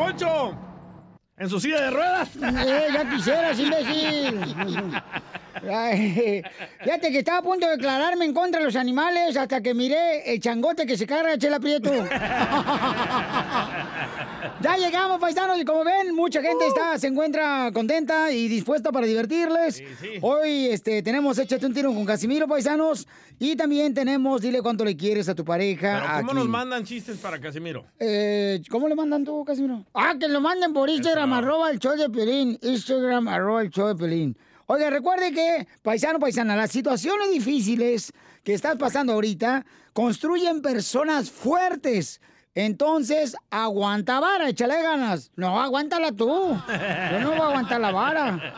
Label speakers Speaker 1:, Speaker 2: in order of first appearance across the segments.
Speaker 1: Poncho. En su silla de ruedas.
Speaker 2: Eh, ya quisieras, imbécil. Ay, fíjate que estaba a punto de declararme en contra de los animales hasta que miré el changote que se carga Chela Prieto. ya llegamos, paisanos, y como ven, mucha gente está, se encuentra contenta y dispuesta para divertirles. Hoy este, tenemos Échate un tiro con Casimiro, paisanos, y también tenemos Dile cuánto le quieres a tu pareja.
Speaker 1: Pero ¿cómo
Speaker 2: aquí.
Speaker 1: nos mandan chistes para Casimiro?
Speaker 2: Eh, ¿Cómo le mandan tú, Casimiro? Ah, que lo manden por Instagram, arroba el show de Pelín. Instagram, arroba el show de Pelín. Oiga, recuerde que, paisano, paisana, las situaciones difíciles que estás pasando ahorita construyen personas fuertes. Entonces, aguanta vara, échale ganas. No, aguántala tú. Yo no voy a aguantar la vara.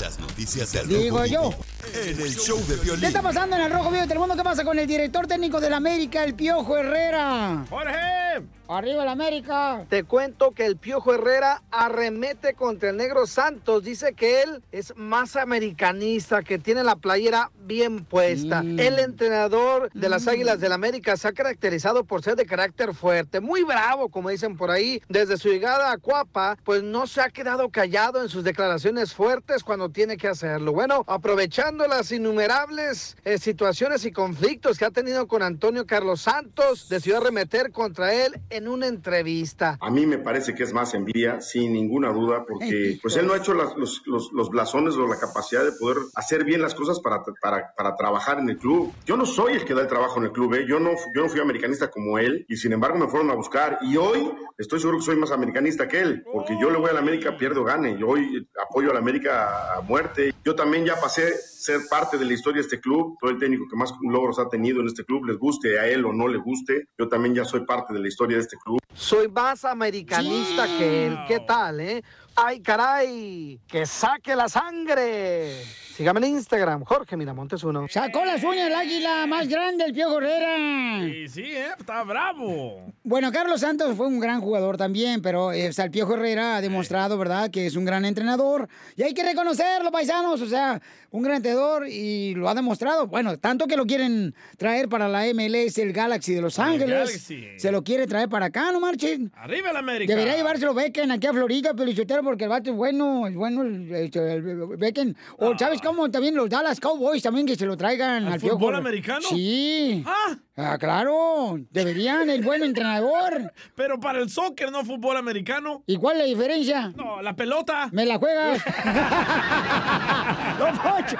Speaker 3: Las noticias del
Speaker 2: Digo
Speaker 3: Rojo
Speaker 2: yo.
Speaker 3: En el show de violín.
Speaker 2: ¿Qué está pasando en el Rojo Vivo de Telemundo? ¿Qué pasa con el director técnico del América, el Piojo Herrera?
Speaker 1: ¡Jorge!
Speaker 2: ¡Arriba el América!
Speaker 4: Te cuento que el Piojo Herrera arremete contra el Negro Santos. Dice que él es más americanista, que tiene la playera bien puesta. El entrenador de las Águilas del América se ha caracterizado por ser de carácter fuerte, muy bravo, como dicen por ahí. Desde su llegada a Cuapa, pues no se ha quedado callado en sus declaraciones fuertes cuando tiene que hacerlo. Bueno, aprovechando las innumerables eh, situaciones y conflictos que ha tenido con Antonio Carlos Santos, decidió arremeter contra él en una entrevista.
Speaker 5: A mí me parece que es más envidia, sin ninguna duda, porque pues él no ha hecho las- los, los- los blasones o la capacidad de poder hacer bien las cosas para, para, para trabajar en el club. Yo no soy el que da el trabajo en el club, ¿eh? yo, no, yo no fui americanista como él y sin embargo me fueron a buscar y hoy estoy seguro que soy más americanista que él, porque yo le voy a la América, pierdo o gane, yo hoy apoyo a la América a muerte. Yo también ya pasé a ser parte de la historia de este club, soy el técnico que más logros ha tenido en este club, les guste a él o no le guste, yo también ya soy parte de la historia de este club.
Speaker 4: Soy más americanista que él. ¿Qué tal, eh? ¡Ay, caray! ¡Que saque la sangre! Sígame en Instagram, Jorge Miramontes uno.
Speaker 2: Sacó las uñas el águila más grande, el Piojo Herrera.
Speaker 1: Sí, sí, ¿eh? Está bravo.
Speaker 2: Bueno, Carlos Santos fue un gran jugador también, pero eh, o sea, el Piojo Herrera ha demostrado, ¿verdad?, que es un gran entrenador. Y hay que reconocerlo, paisanos. O sea, un gran entrenador y lo ha demostrado. Bueno, tanto que lo quieren traer para la MLS, el Galaxy de Los
Speaker 1: El
Speaker 2: Ángeles. Se lo quiere traer para acá, no marchen.
Speaker 1: ¡Arriba el América!
Speaker 2: Debería llevárselo Becken aquí a Florida, Pelichotero, porque el vato es bueno, es bueno el, el Becken. O, ¿sabes cómo? También los Dallas Cowboys también que se lo traigan
Speaker 1: ¿Al
Speaker 2: al Piojo.
Speaker 1: fútbol americano?
Speaker 2: Sí.
Speaker 1: Ah.
Speaker 2: Ah, claro. Deberían, el buen entrenador.
Speaker 1: Pero para el soccer, no fútbol americano.
Speaker 2: ¿Y cuál es la diferencia?
Speaker 1: No, la pelota.
Speaker 2: ¿Me la juegas? ¡Lo Poncho!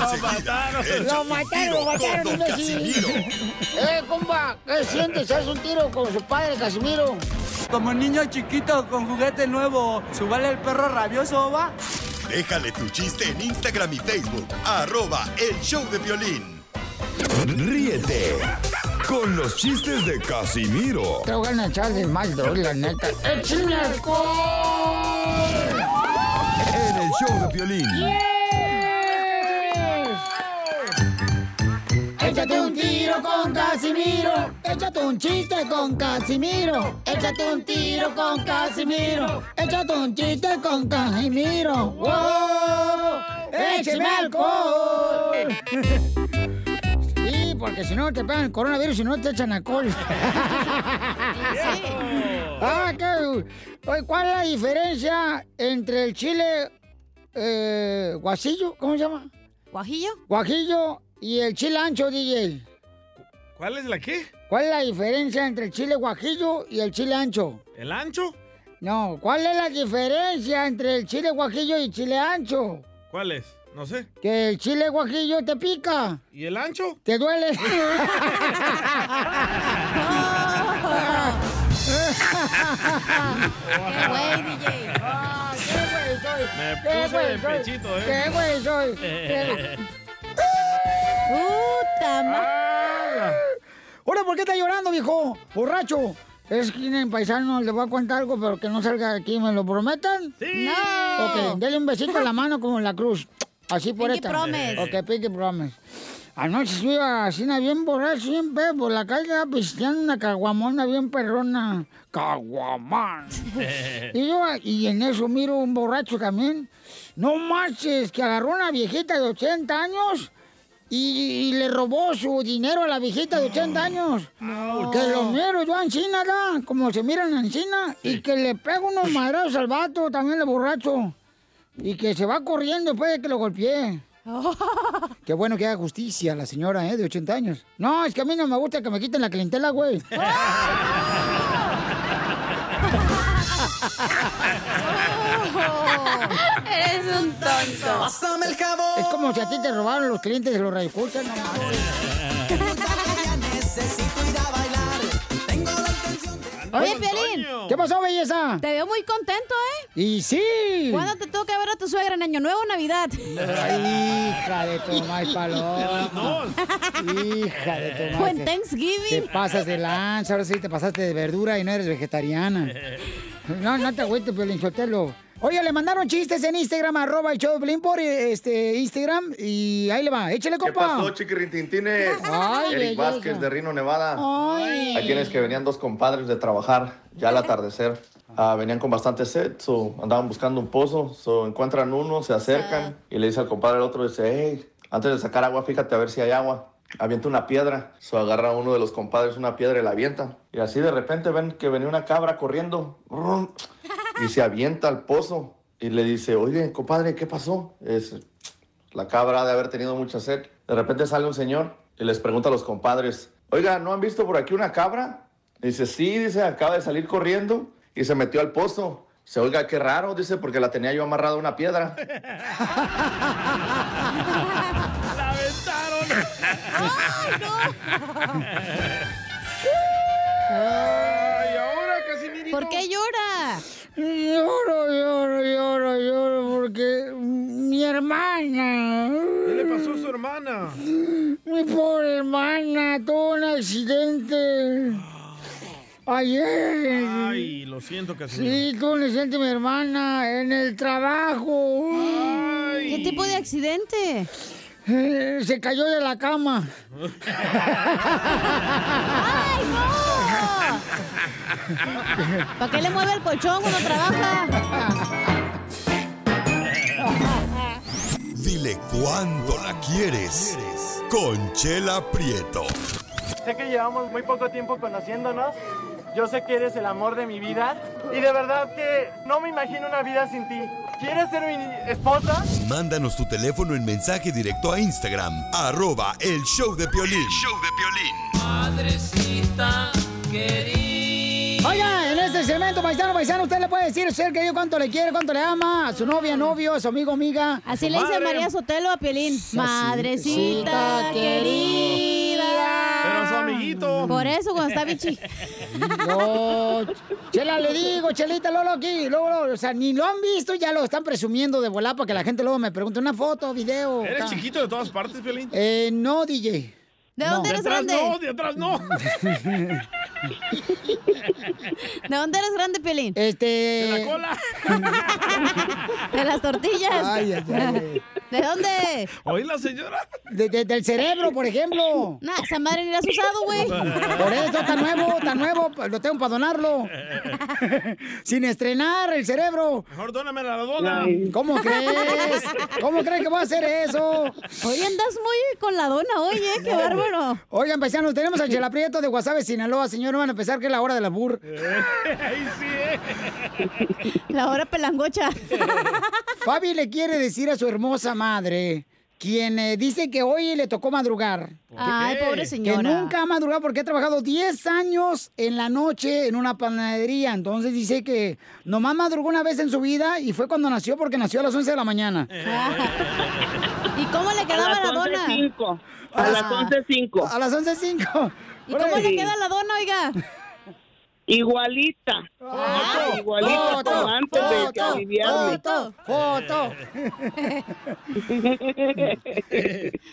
Speaker 1: Lo mataron.
Speaker 2: ¡Lo mataron, lo mataron! ¡Eh, compa! ¿Qué sientes? ¿Haz un tiro con su padre, Casimiro?
Speaker 6: Como niño chiquito con juguete nuevo, ¿subale el perro rabioso, va?
Speaker 3: Déjale tu chiste en Instagram y Facebook. Arroba el show de violín.
Speaker 7: Ríete con los chistes de Casimiro
Speaker 2: Te voy a echar de mal, la neta. ¡Échame alcohol!
Speaker 7: en el show de violín.
Speaker 2: Échate un tiro con Casimiro. Échate un chiste con Casimiro. Échate un tiro con Casimiro. Échate un chiste con Casimiro. ¡Wow! ¡Échame alcohol! Sí, porque si no te pegan el coronavirus y no te echan alcohol. Oye, ¿cuál es la diferencia entre el chile eh, guasillo? ¿Cómo se llama?
Speaker 8: ¿Guajillo?
Speaker 2: Guajillo y el chile ancho, DJ.
Speaker 1: ¿Cuál es la qué?
Speaker 2: ¿Cuál es la diferencia entre el chile guajillo y el chile ancho?
Speaker 1: ¿El ancho?
Speaker 2: No, ¿cuál es la diferencia entre el chile guajillo y chile ancho?
Speaker 1: ¿Cuál es? No sé.
Speaker 2: Que el chile guajillo te pica.
Speaker 1: ¿Y el ancho?
Speaker 2: ¿Te duele?
Speaker 8: ¡Qué güey, DJ!
Speaker 2: Ah, ¡Qué güey soy!
Speaker 1: Me
Speaker 2: ¡Qué
Speaker 1: puse
Speaker 2: güey
Speaker 1: de
Speaker 2: soy!
Speaker 1: pechito, ¿eh?
Speaker 2: ¡Qué güey soy! ¡Qué-
Speaker 8: ¡Puta madre!
Speaker 2: Ahora, ¿por qué está llorando, viejo? Borracho. Es que en paisano le voy a contar algo, pero que no salga de aquí, ¿me lo prometen?
Speaker 1: ¡Sí!
Speaker 8: ¡No!
Speaker 2: Ok, dele un besito en la mano como en la cruz. Así por
Speaker 8: Pinky
Speaker 2: esta.
Speaker 8: promise.
Speaker 2: Ok, pinky promise. Anoche yo iba así, na, bien borracho, bien pedo, por la calle, pisteando una caguamona bien perrona. Caguamán. y yo, y en eso miro un borracho también. No marches, que agarró una viejita de 80 años y, y le robó su dinero a la viejita de 80 años. Que lo miro yo en China, ¿da? como se miran en China, y que le pego unos madrazos al vato, también el borracho. Y que se va corriendo después de que lo golpeé. Qué bueno que haga justicia la señora, ¿eh? De 80 años. No, es que a mí no me gusta que me quiten la clientela, güey.
Speaker 8: ¡Eres un tonto!
Speaker 6: Pásame el jabón.
Speaker 2: Es como si a ti te robaron los clientes de los radioescuchas, no
Speaker 8: Oye, Piolín,
Speaker 2: ¿Qué pasó, belleza?
Speaker 8: te veo muy contento, ¿eh?
Speaker 2: Y sí.
Speaker 8: ¿Cuándo te toca ver a tu suegra en Año Nuevo o Navidad?
Speaker 2: Ay, hija de Tomás Paloma. Hija de Tomás.
Speaker 8: ¿O en
Speaker 2: Te
Speaker 8: Thanksgiving?
Speaker 2: pasas de lanza, ahora sí te pasaste de verdura y no eres vegetariana. No, no te agüites, Piolín Sotelo. Oye, le mandaron chistes en Instagram, arroba el show de Piolín por este, Instagram y ahí le va. Échale,
Speaker 9: ¿Qué
Speaker 2: compa.
Speaker 9: pasó, chiquirintintines?
Speaker 2: Ay,
Speaker 9: Eric
Speaker 2: belleza.
Speaker 9: Vázquez de Rino, Nevada.
Speaker 2: Ay.
Speaker 9: Ahí tienes que venían dos compadres de trabajar ya al atardecer. Ah, venían con bastante sed, so, andaban buscando un pozo, so, encuentran uno, se acercan y le dice al compadre al otro, dice, hey, antes de sacar agua, fíjate a ver si hay agua. Avienta una piedra, so, agarra uno de los compadres una piedra y la avienta. Y así de repente ven que venía una cabra corriendo y se avienta al pozo y le dice, oye, compadre, ¿qué pasó? Es, la cabra ha de haber tenido mucha sed. De repente sale un señor y les pregunta a los compadres, oiga, ¿no han visto por aquí una cabra? Dice, sí, dice, acaba de salir corriendo y se metió al pozo. Se oiga, qué raro, dice, porque la tenía yo amarrada a una piedra.
Speaker 1: ¡La ¡Ay, ahora Casimirito!
Speaker 8: ¿Por qué llora?
Speaker 2: Lloro, lloro, lloro, lloro porque mi hermana.
Speaker 1: ¿Qué le pasó a su hermana?
Speaker 2: Mi pobre hermana tuvo un accidente. Ayer.
Speaker 1: Ay, lo siento, Casimiro.
Speaker 2: Sí, tuvo un accidente mi hermana en el trabajo.
Speaker 8: ¿Qué tipo de accidente?
Speaker 2: Eh, Se cayó de la cama.
Speaker 8: ¡Ay, no! ¿Para qué le mueve el colchón cuando trabaja?
Speaker 3: Dile cuándo la quieres. Conchela Prieto.
Speaker 10: Sé que llevamos muy poco tiempo conociéndonos. Yo sé que eres el amor de mi vida. Y de verdad que no me imagino una vida sin ti. ¿Quieres ser mi esposa?
Speaker 3: Mándanos tu teléfono en mensaje directo a Instagram. Arroba el show de Piolín.
Speaker 6: Madrecita querida.
Speaker 2: Oiga, en este segmento, paisano, paisano, usted le puede decir usted querido cuánto le quiere, cuánto le ama, a su novia, novio, a su amigo, amiga.
Speaker 8: Así le dice. María Sotelo a Piolín. Madrecita
Speaker 2: Cita
Speaker 8: querida.
Speaker 1: Amiguito.
Speaker 8: Por eso cuando está bichi.
Speaker 2: No, Chela, le digo, Chelita, Lolo aquí, luego, o sea, ni lo han visto, ya lo están presumiendo de volar para que la gente luego me pregunte una foto, video.
Speaker 1: ¿Eres
Speaker 2: acá.
Speaker 1: chiquito de todas partes, Piolín?
Speaker 2: Eh, no, DJ.
Speaker 8: ¿De
Speaker 2: No.
Speaker 8: dónde
Speaker 1: De
Speaker 8: eres
Speaker 1: atrás
Speaker 8: grande?
Speaker 1: no, de atrás no.
Speaker 8: ¿De dónde eres grande, Piolín?
Speaker 2: Este.
Speaker 1: De la cola.
Speaker 8: De las tortillas.
Speaker 2: Ay, ay, ay.
Speaker 8: ¿De dónde?
Speaker 1: ¿Oí la señora?
Speaker 2: De- de- del cerebro, por ejemplo.
Speaker 8: Nah, esa madre ni la has usado, güey.
Speaker 2: Por eso está nuevo, está nuevo, lo tengo para donarlo. Sin estrenar el cerebro.
Speaker 1: Mejor dóname la dona.
Speaker 2: ¿Cómo crees? ¿Cómo crees que voy a hacer eso?
Speaker 8: Hoy andas muy con la dona, oye, qué bárbaro.
Speaker 2: Oigan, paisanos, tenemos al Chela Prieto de Guasave, Sinaloa. Señor, no van a pensar que es la hora de la bur.
Speaker 1: Ahí sí, ¿eh?
Speaker 8: La hora pelangocha.
Speaker 2: Fabi le quiere decir a su hermosa madre, quien eh, dice que hoy le tocó madrugar.
Speaker 8: Ay, pobre
Speaker 2: Que
Speaker 8: señora.
Speaker 2: nunca ha madrugado porque ha trabajado 10 años en la noche en una panadería. Entonces dice que nomás madrugó una vez en su vida y fue cuando nació porque nació a las 11 de la mañana.
Speaker 8: ¿Y cómo le quedaba
Speaker 11: las
Speaker 8: la dona?
Speaker 11: 11:05. A las 11.05.
Speaker 2: A las 11.05.
Speaker 8: ¿Y cómo le queda la dona, oiga?
Speaker 11: Igualita.
Speaker 8: Ah,
Speaker 11: igualita
Speaker 2: foto,
Speaker 11: como antes de que
Speaker 2: foto,
Speaker 11: aliviarme.
Speaker 2: foto, foto.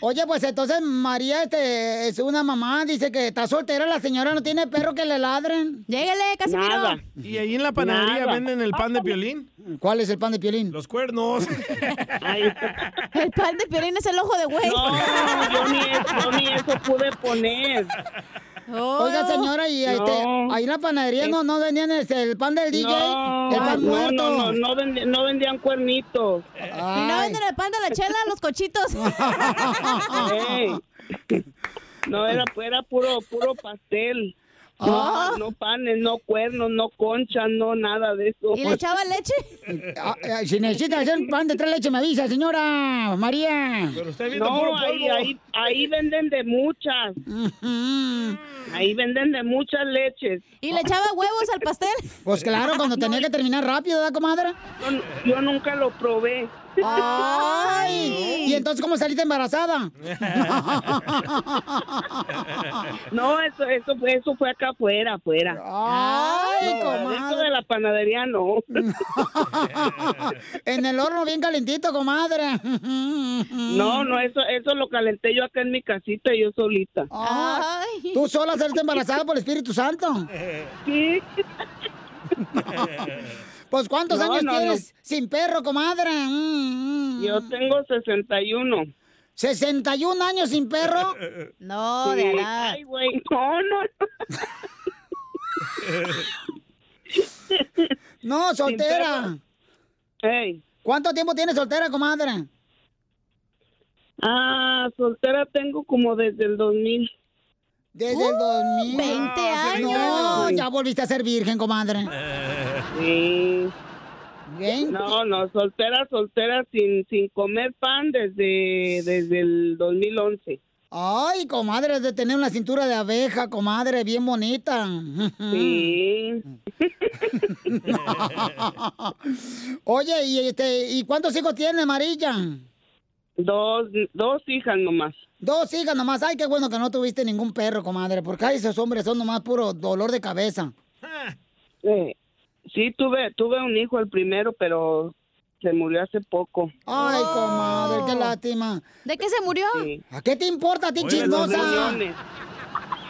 Speaker 2: Oye, pues entonces María este, es una mamá, dice que está soltera, la señora no tiene perro que le ladren.
Speaker 8: Lléguele, Casimiro.
Speaker 11: Nada.
Speaker 1: ¿Y ahí en la panadería
Speaker 11: Nada.
Speaker 1: venden el pan de piolín?
Speaker 2: ¿Cuál es el pan de piolín?
Speaker 1: Los cuernos.
Speaker 8: El pan de piolín es el ojo de güey.
Speaker 11: no, yo ni, eso, yo ni eso pude poner.
Speaker 8: Oh.
Speaker 2: Oiga, señora, y este,
Speaker 11: No.
Speaker 2: ahí en la panadería no, no vendían este, el pan del DJ,
Speaker 11: No,
Speaker 2: el pan
Speaker 11: no,
Speaker 2: muerto.
Speaker 11: no, no, no, vendi- no vendían cuernitos.
Speaker 8: ¿Y no venden el pan de la chela, los cochitos?
Speaker 11: No, era, era puro, puro pastel.
Speaker 2: Ah.
Speaker 11: No, no panes, no cuernos, no conchas, no nada de eso.
Speaker 8: ¿Y le echaba leche?
Speaker 2: Ah, eh, si necesita hacer un pan de tres leches, me avisa, señora María.
Speaker 1: Pero usted viendo puro
Speaker 11: No, ahí,
Speaker 1: polvo.
Speaker 11: ahí, ahí venden de muchas. Ahí venden de muchas leches.
Speaker 8: ¿Y le echaba huevos al pastel?
Speaker 2: Pues claro, cuando tenía que terminar rápido, ¿verdad, comadre?
Speaker 11: Yo, yo nunca lo probé.
Speaker 2: ¡Ay! ¿Y entonces cómo saliste embarazada?
Speaker 11: No, eso, eso, fue- eso fue acá afuera, afuera.
Speaker 2: ¡Ay,
Speaker 11: No, dentro de la panadería no.
Speaker 2: En el horno bien calentito, comadre.
Speaker 11: No, no, eso, eso lo calenté yo acá en mi casita, yo solita.
Speaker 8: Ay.
Speaker 2: ¿Tú sola saliste embarazada por el Espíritu Santo?
Speaker 11: Sí.
Speaker 2: Pues ¿cuántos
Speaker 11: No,
Speaker 2: años
Speaker 11: no,
Speaker 2: tienes sin perro, comadre? Mm, mm.
Speaker 11: Yo tengo 61.
Speaker 2: ¿61 años sin perro?
Speaker 8: No,
Speaker 11: Sí.
Speaker 8: de Alá.
Speaker 11: Ay, güey, no, no.
Speaker 2: No, soltera.
Speaker 11: Ey.
Speaker 2: ¿Cuánto tiempo tienes soltera, comadre?
Speaker 11: Ah, soltera tengo como desde el 2000.
Speaker 2: Desde el 2000.
Speaker 8: 20 años.
Speaker 2: No, ya volviste a ser virgen, comadre.
Speaker 11: Sí.
Speaker 2: 20.
Speaker 11: No, no, soltera, soltera sin, sin comer pan desde, desde el 2011.
Speaker 2: Ay, comadre, de tener una cintura de abeja, comadre, bien bonita.
Speaker 11: Sí.
Speaker 2: Oye, ¿y, este, ¿y cuántos hijos tienes, Marilla?
Speaker 11: Dos, dos hijas nomás.
Speaker 2: Dos hijas nomás. Ay, qué bueno que no tuviste ningún perro, comadre, porque ay, esos hombres son nomás puro dolor de cabeza.
Speaker 11: Eh, sí, tuve, tuve un hijo el primero, pero se murió hace poco.
Speaker 2: Ay,
Speaker 8: Oh.
Speaker 2: comadre, qué lástima.
Speaker 8: ¿De qué se murió?
Speaker 11: Sí.
Speaker 2: ¿A qué te importa a ti,
Speaker 1: Oye,
Speaker 2: chismosa?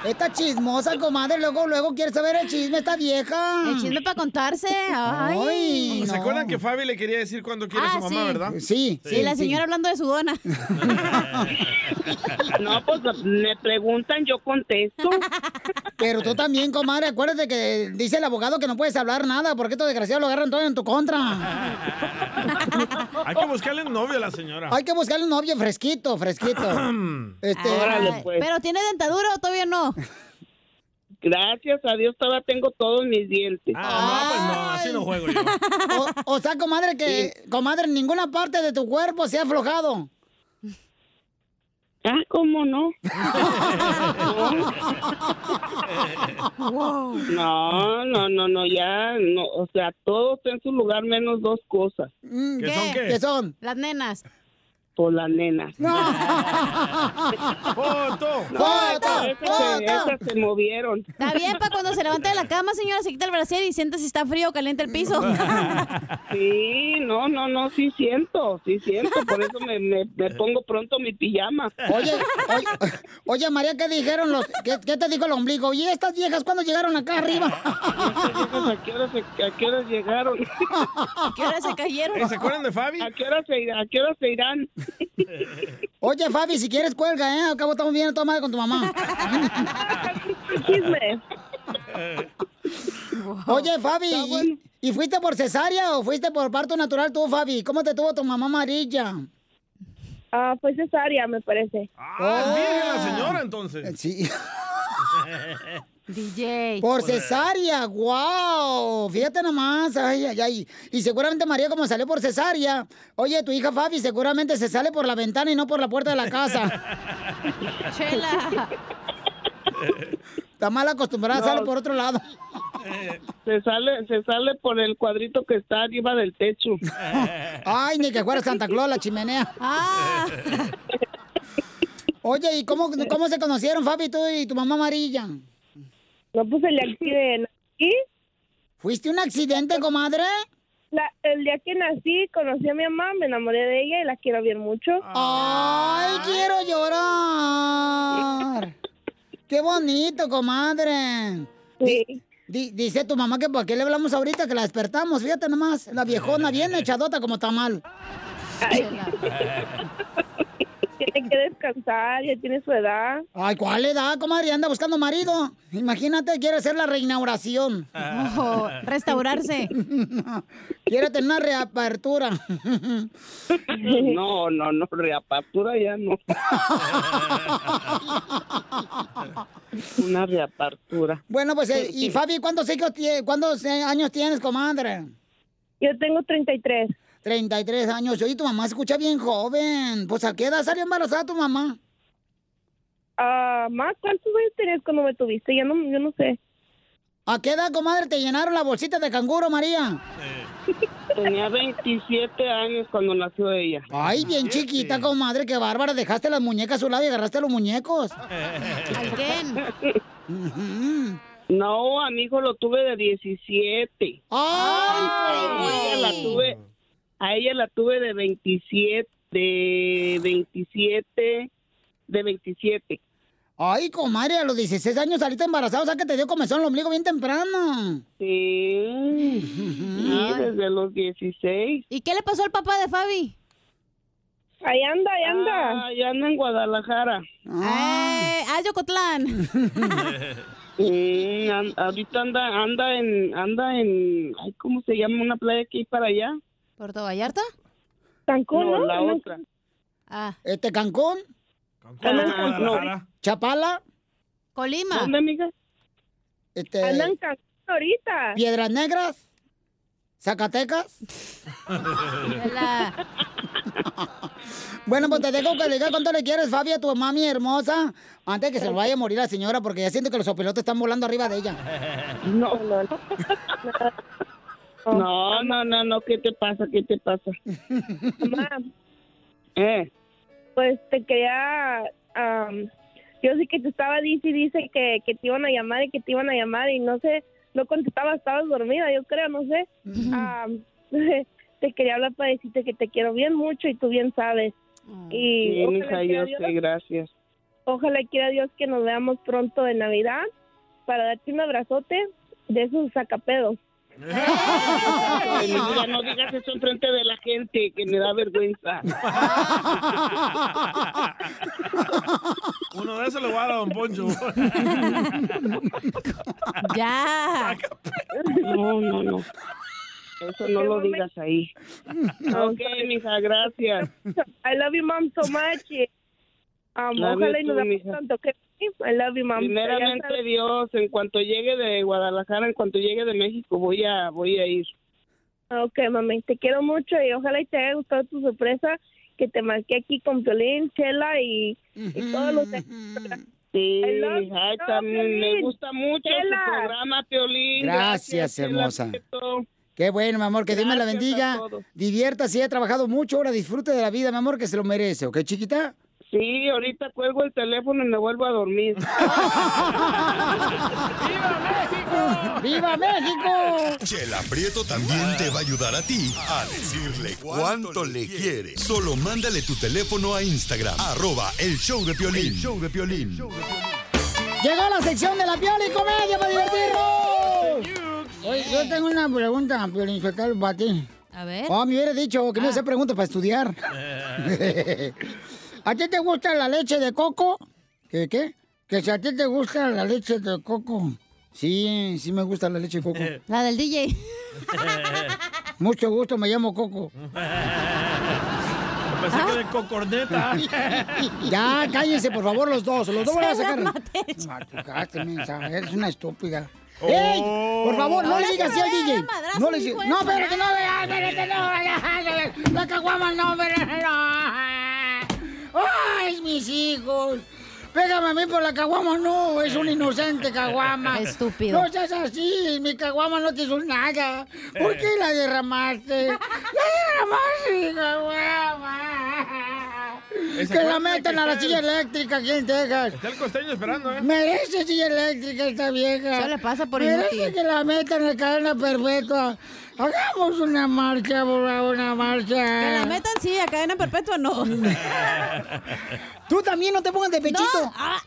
Speaker 2: Esta chismosa, comadre, luego, luego quiere saber el chisme, esta vieja.
Speaker 8: El chisme para contarse. Ay.
Speaker 2: Ay,
Speaker 1: ¿Se
Speaker 2: no.
Speaker 1: acuerdan que Fabi le quería decir cuándo quiere
Speaker 8: Ah,
Speaker 1: su mamá,
Speaker 8: sí.
Speaker 1: verdad?
Speaker 2: Sí, sí.
Speaker 8: La señora hablando de su dona.
Speaker 11: No, pues me preguntan, yo contesto.
Speaker 2: Pero tú también, comadre, acuérdate que dice el abogado que no puedes hablar nada, porque estos desgraciados lo agarran todo en tu contra.
Speaker 1: Hay que buscarle un novio a la señora.
Speaker 2: Hay que buscarle un novio fresquito, fresquito. Este,
Speaker 11: Órale, pues.
Speaker 8: ¿Pero tiene dentadura o todavía no?
Speaker 11: Gracias a Dios todavía tengo todos mis dientes.
Speaker 1: Ah, no, pues no, así no juego yo.
Speaker 2: o, o sea, comadre, que, comadre, ninguna parte de tu cuerpo se ha aflojado.
Speaker 11: Ah, ¿cómo no? No, no, no, no, ya, no, o sea, todo está en su lugar menos dos cosas,
Speaker 2: Mm,
Speaker 1: ¿Qué son qué?
Speaker 2: ¿Qué son?
Speaker 8: Las nenas.
Speaker 11: Por las nenas.
Speaker 1: ¡Foto!
Speaker 11: No,
Speaker 2: ¡Foto!
Speaker 11: esas,
Speaker 2: ¡Foto!
Speaker 11: se, esas se movieron.
Speaker 8: Está bien para cuando se levante de la cama, señora, se quita el brasier y siente si está frío o caliente el piso.
Speaker 11: Sí, no, no, no, sí siento, sí siento, por eso me, me, me pongo pronto mi pijama.
Speaker 2: Oye, oye, oye, María, ¿qué dijeron los, qué, qué te dijo el ombligo? ¿Y estas viejas cuándo llegaron acá arriba?
Speaker 11: ¿A qué horas, se- a qué horas llegaron?
Speaker 8: ¿Qué hora se cayeron?
Speaker 1: ¿Se acuerdan de Fabi?
Speaker 11: ¿A qué horas se, a qué horas se irán?
Speaker 2: Oye, Fabi, si quieres cuelga, ¿eh? Al cabo estamos bien a toda madre con tu mamá.
Speaker 11: Chisme.
Speaker 2: Oye, Fabi, ¿y, y fuiste por cesárea o fuiste por parto natural tú, Fabi? ¿Cómo te tuvo tu mamá amarilla?
Speaker 11: Ah, fue cesárea, me parece.
Speaker 1: Ah, virgen la señora entonces.
Speaker 2: Sí.
Speaker 8: DJ.
Speaker 2: Por cesárea, wow. Fíjate nomás. Ay, ay, ay. Y seguramente María, como salió por cesárea. Oye, tu hija Fabi seguramente se sale por la ventana y no por la puerta de la casa.
Speaker 8: Chela.
Speaker 2: Está mal acostumbrada,
Speaker 11: No.
Speaker 2: sale por otro lado.
Speaker 11: Se sale, se sale por el cuadrito que está arriba del techo.
Speaker 2: Ay, ni que fuera Santa Claus la chimenea.
Speaker 8: Ah.
Speaker 2: Oye, ¿y cómo, cómo se conocieron, Fabi, tú y tu mamá amarilla?
Speaker 11: No, pues el día que nací.
Speaker 2: ¿Fuiste un accidente, comadre?
Speaker 11: La- el día que nací, conocí a mi mamá, me enamoré de ella y la quiero bien mucho.
Speaker 2: Ay, quiero llorar. Qué bonito, comadre. Di- di- dice tu mamá que por qué le hablamos ahorita que la despertamos. Fíjate nomás, la viejona bien echadota como tamal.
Speaker 11: Tiene que descansar, ya tiene su edad.
Speaker 2: Ay, ¿cuál edad, comadre? Anda buscando marido. Imagínate, quiere hacer la reinauguración.
Speaker 8: Oh, restaurarse.
Speaker 2: quiere tener una reapertura.
Speaker 11: No, no, no, reapertura ya no. Una reapertura.
Speaker 2: Bueno, pues, eh, y Fabi, ¿cuántos, hijos ¿cuántos eh, años tienes, comadre?
Speaker 11: Yo tengo 33.
Speaker 2: 33 años. Oye, tu mamá se escucha bien joven. Pues, ¿a qué edad salió embarazada tu mamá?
Speaker 11: Ah, más, ¿cuántos años tenías cuando me tuviste? Ya no, yo no sé.
Speaker 2: ¿A qué edad, comadre, te llenaron la bolsita de canguro, María?
Speaker 11: Tenía 27 años cuando nació ella.
Speaker 2: Ay, bien chiquita, comadre, qué bárbara. Dejaste las muñecas a su lado y agarraste los muñecos.
Speaker 11: No, a mi hijo lo tuve de 17. A ella la tuve, a ella la tuve de 27, de 27, de 27.
Speaker 2: Ay, comadre, a los 16 años saliste embarazada, o sea que te dio comezón el ombligo bien temprano.
Speaker 11: Sí, sí, desde los 16.
Speaker 8: ¿Y qué le pasó al papá de Fabi?
Speaker 11: Ahí anda, ahí anda. ahí anda en Guadalajara.
Speaker 8: Eh, ah, Yocotlán.
Speaker 11: Sí, an- ahorita anda, anda en, anda en, ay, ¿cómo se llama una playa que hay para allá?
Speaker 8: ¿Puerto Vallarta?
Speaker 11: Cancún,
Speaker 8: No, la
Speaker 11: No,
Speaker 8: otra. Ah.
Speaker 2: Este, Cancún.
Speaker 11: Cancún.
Speaker 2: Chapala.
Speaker 8: Colima.
Speaker 11: ¿Dónde, amiga?
Speaker 2: Este,
Speaker 11: Anda en Cancún ahorita.
Speaker 2: Piedras Negras. Zacatecas. Bueno, pues te dejo que le digas cuánto le quieres, Fabi, a tu mami hermosa, antes de que se le vaya a morir la señora, porque ya siento que los opilotes están volando arriba de ella.
Speaker 11: No, no, no. No, no, no, no, ¿qué te pasa? ¿Qué te pasa? Mamá,
Speaker 12: Eh.
Speaker 11: pues te quería, am, yo sí que te estaba dice y dice que, que te iban a llamar y que te iban a llamar y no sé, no contestaba, estabas dormida, yo creo, no sé. Te quería hablar para decirte que te quiero bien mucho y tú bien sabes. Y
Speaker 12: Sí,
Speaker 11: ojalá
Speaker 12: mija,
Speaker 11: quiera
Speaker 12: yo
Speaker 11: Dios-
Speaker 12: sé, gracias.
Speaker 11: Ojalá quiera Dios que nos veamos pronto de Navidad para darte un abrazote de esos sacapedos.
Speaker 12: Ay, no digas eso enfrente de la gente, que me da vergüenza.
Speaker 1: Uno de esos le voy a dar a Don Poncho.
Speaker 8: ya.
Speaker 12: No, no, no. Eso no lo digas ahí. Ok, mija, gracias.
Speaker 11: I love you, mom, so much. Y, um, ojalá y nos
Speaker 12: too,
Speaker 11: veamos
Speaker 12: mija.
Speaker 11: I love you, mom.
Speaker 12: Primeramente. Dios, en cuanto llegue de Guadalajara, en cuanto llegue de México, voy a, voy a ir.
Speaker 11: Ok, mami, te quiero mucho y ojalá y te haya gustado tu sorpresa que te marqué aquí con Piolín, Chela y, y todos los de...
Speaker 12: Sí,
Speaker 11: you,
Speaker 12: también me gusta mucho
Speaker 11: Chela.
Speaker 12: tu programa, Piolín.
Speaker 2: Gracias,
Speaker 12: Chela,
Speaker 2: hermosa. Qué bueno, mi amor, que Dios me la
Speaker 12: Gracias
Speaker 2: bendiga.
Speaker 12: todos.
Speaker 2: Diviértase, ha trabajado mucho, ahora disfrute de la vida, mi amor, que se lo merece, ¿ok, chiquita?
Speaker 12: Sí, ahorita cuelgo el teléfono y me vuelvo a dormir.
Speaker 2: ¡Viva México!
Speaker 3: Chela Prieto también te va a ayudar a ti a decirle cuánto le quiere. Solo mándale tu teléfono a Instagram, arroba el show de Piolín. El show de Piolín.
Speaker 2: Llegó la sección de la piola y comedia para divertirnos. Oye, yo tengo una pregunta, Piolín para ti.
Speaker 8: A ver.
Speaker 2: Oh, me hubiera dicho que no se pregunta para estudiar. ¿A ti te gusta la leche de coco? ¿Qué, qué? Que si a ti te gusta la leche de coco. Sí, sí me gusta la leche de coco.
Speaker 8: La del DJ.
Speaker 2: Mucho gusto, me llamo Coco.
Speaker 1: Pensé que de cocorneta.
Speaker 2: Ya, cállense, por favor, los dos. Los dos van a sacar. Matucaste, mensa, Eres una estúpida.
Speaker 1: Oh.
Speaker 2: ¡Ey! Por favor, no le digas así al DJ.
Speaker 8: madrazo,
Speaker 2: No le digas. No,
Speaker 8: su
Speaker 2: espérate, no,
Speaker 8: madre.
Speaker 2: vea, espérate, no. La caguama, no, espérate, no. ¡Ay, mis hijos! Pégame a mí por la caguama, no, es un inocente caguama.
Speaker 8: Estúpido.
Speaker 2: No seas así, mi caguama no te hizo nada. ¿Por qué la derramaste? La derramaste, caguama. Que la metan a la silla
Speaker 1: el-
Speaker 2: eléctrica aquí en Texas.
Speaker 1: Está el costeño esperando, ¿eh?
Speaker 2: Merece silla eléctrica esta vieja.
Speaker 8: Eso le pasa por
Speaker 2: Merece
Speaker 8: inútil.
Speaker 2: que la metan en cadena perpetua. Hagamos una marcha, por una marcha.
Speaker 8: Que la metan, sí, a cadena perpetua no.
Speaker 2: Tú también no te pongas de pechito.
Speaker 8: No, ah,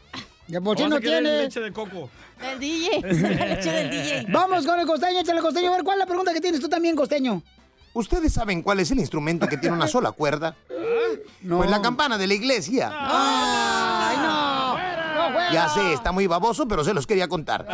Speaker 2: De por sí
Speaker 1: Vamos
Speaker 2: no tienes.
Speaker 1: leche de coco.
Speaker 8: el DJ. La leche del DJ.
Speaker 2: Vamos con el costeño, échale costeño. A ver, ¿cuál es la pregunta que tienes tú también, costeño?
Speaker 13: ¿Ustedes saben cuál es el instrumento que tiene una sola cuerda? Pues la campana de la iglesia.
Speaker 2: ¡Ay, no! ¡No!
Speaker 13: Ya sé, está muy baboso, pero se los quería contar.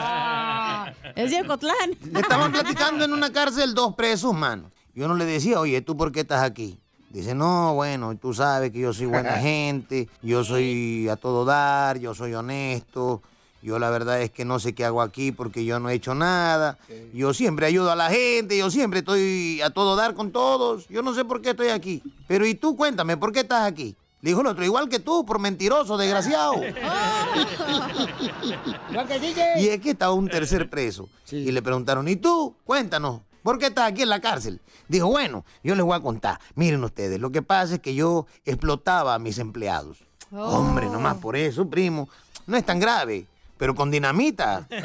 Speaker 8: Es de Ocotlán.
Speaker 13: Estaban platicando en una cárcel dos presos, mano. Y uno le decía, oye, ¿tú por qué estás aquí? Dice, no, bueno, tú sabes que yo soy buena gente, yo soy a todo dar, yo soy honesto, yo la verdad es que no sé qué hago aquí porque yo no he hecho nada, yo siempre ayudo a la gente, yo siempre estoy a todo dar con todos, yo no sé por qué estoy aquí. Pero y tú cuéntame, ¿por qué estás aquí? Le dijo el otro, igual que tú, por mentiroso, desgraciado.
Speaker 2: Lo que dije.
Speaker 13: Y es que estaba un tercer preso. Y le preguntaron, ¿y tú? Cuéntanos, ¿por qué estás aquí en la cárcel? Dijo, bueno, yo les voy a contar. Miren ustedes, lo que pasa es que yo explotaba a mis empleados. Hombre, nomás por eso, primo. No es tan grave, pero con dinamita.
Speaker 8: No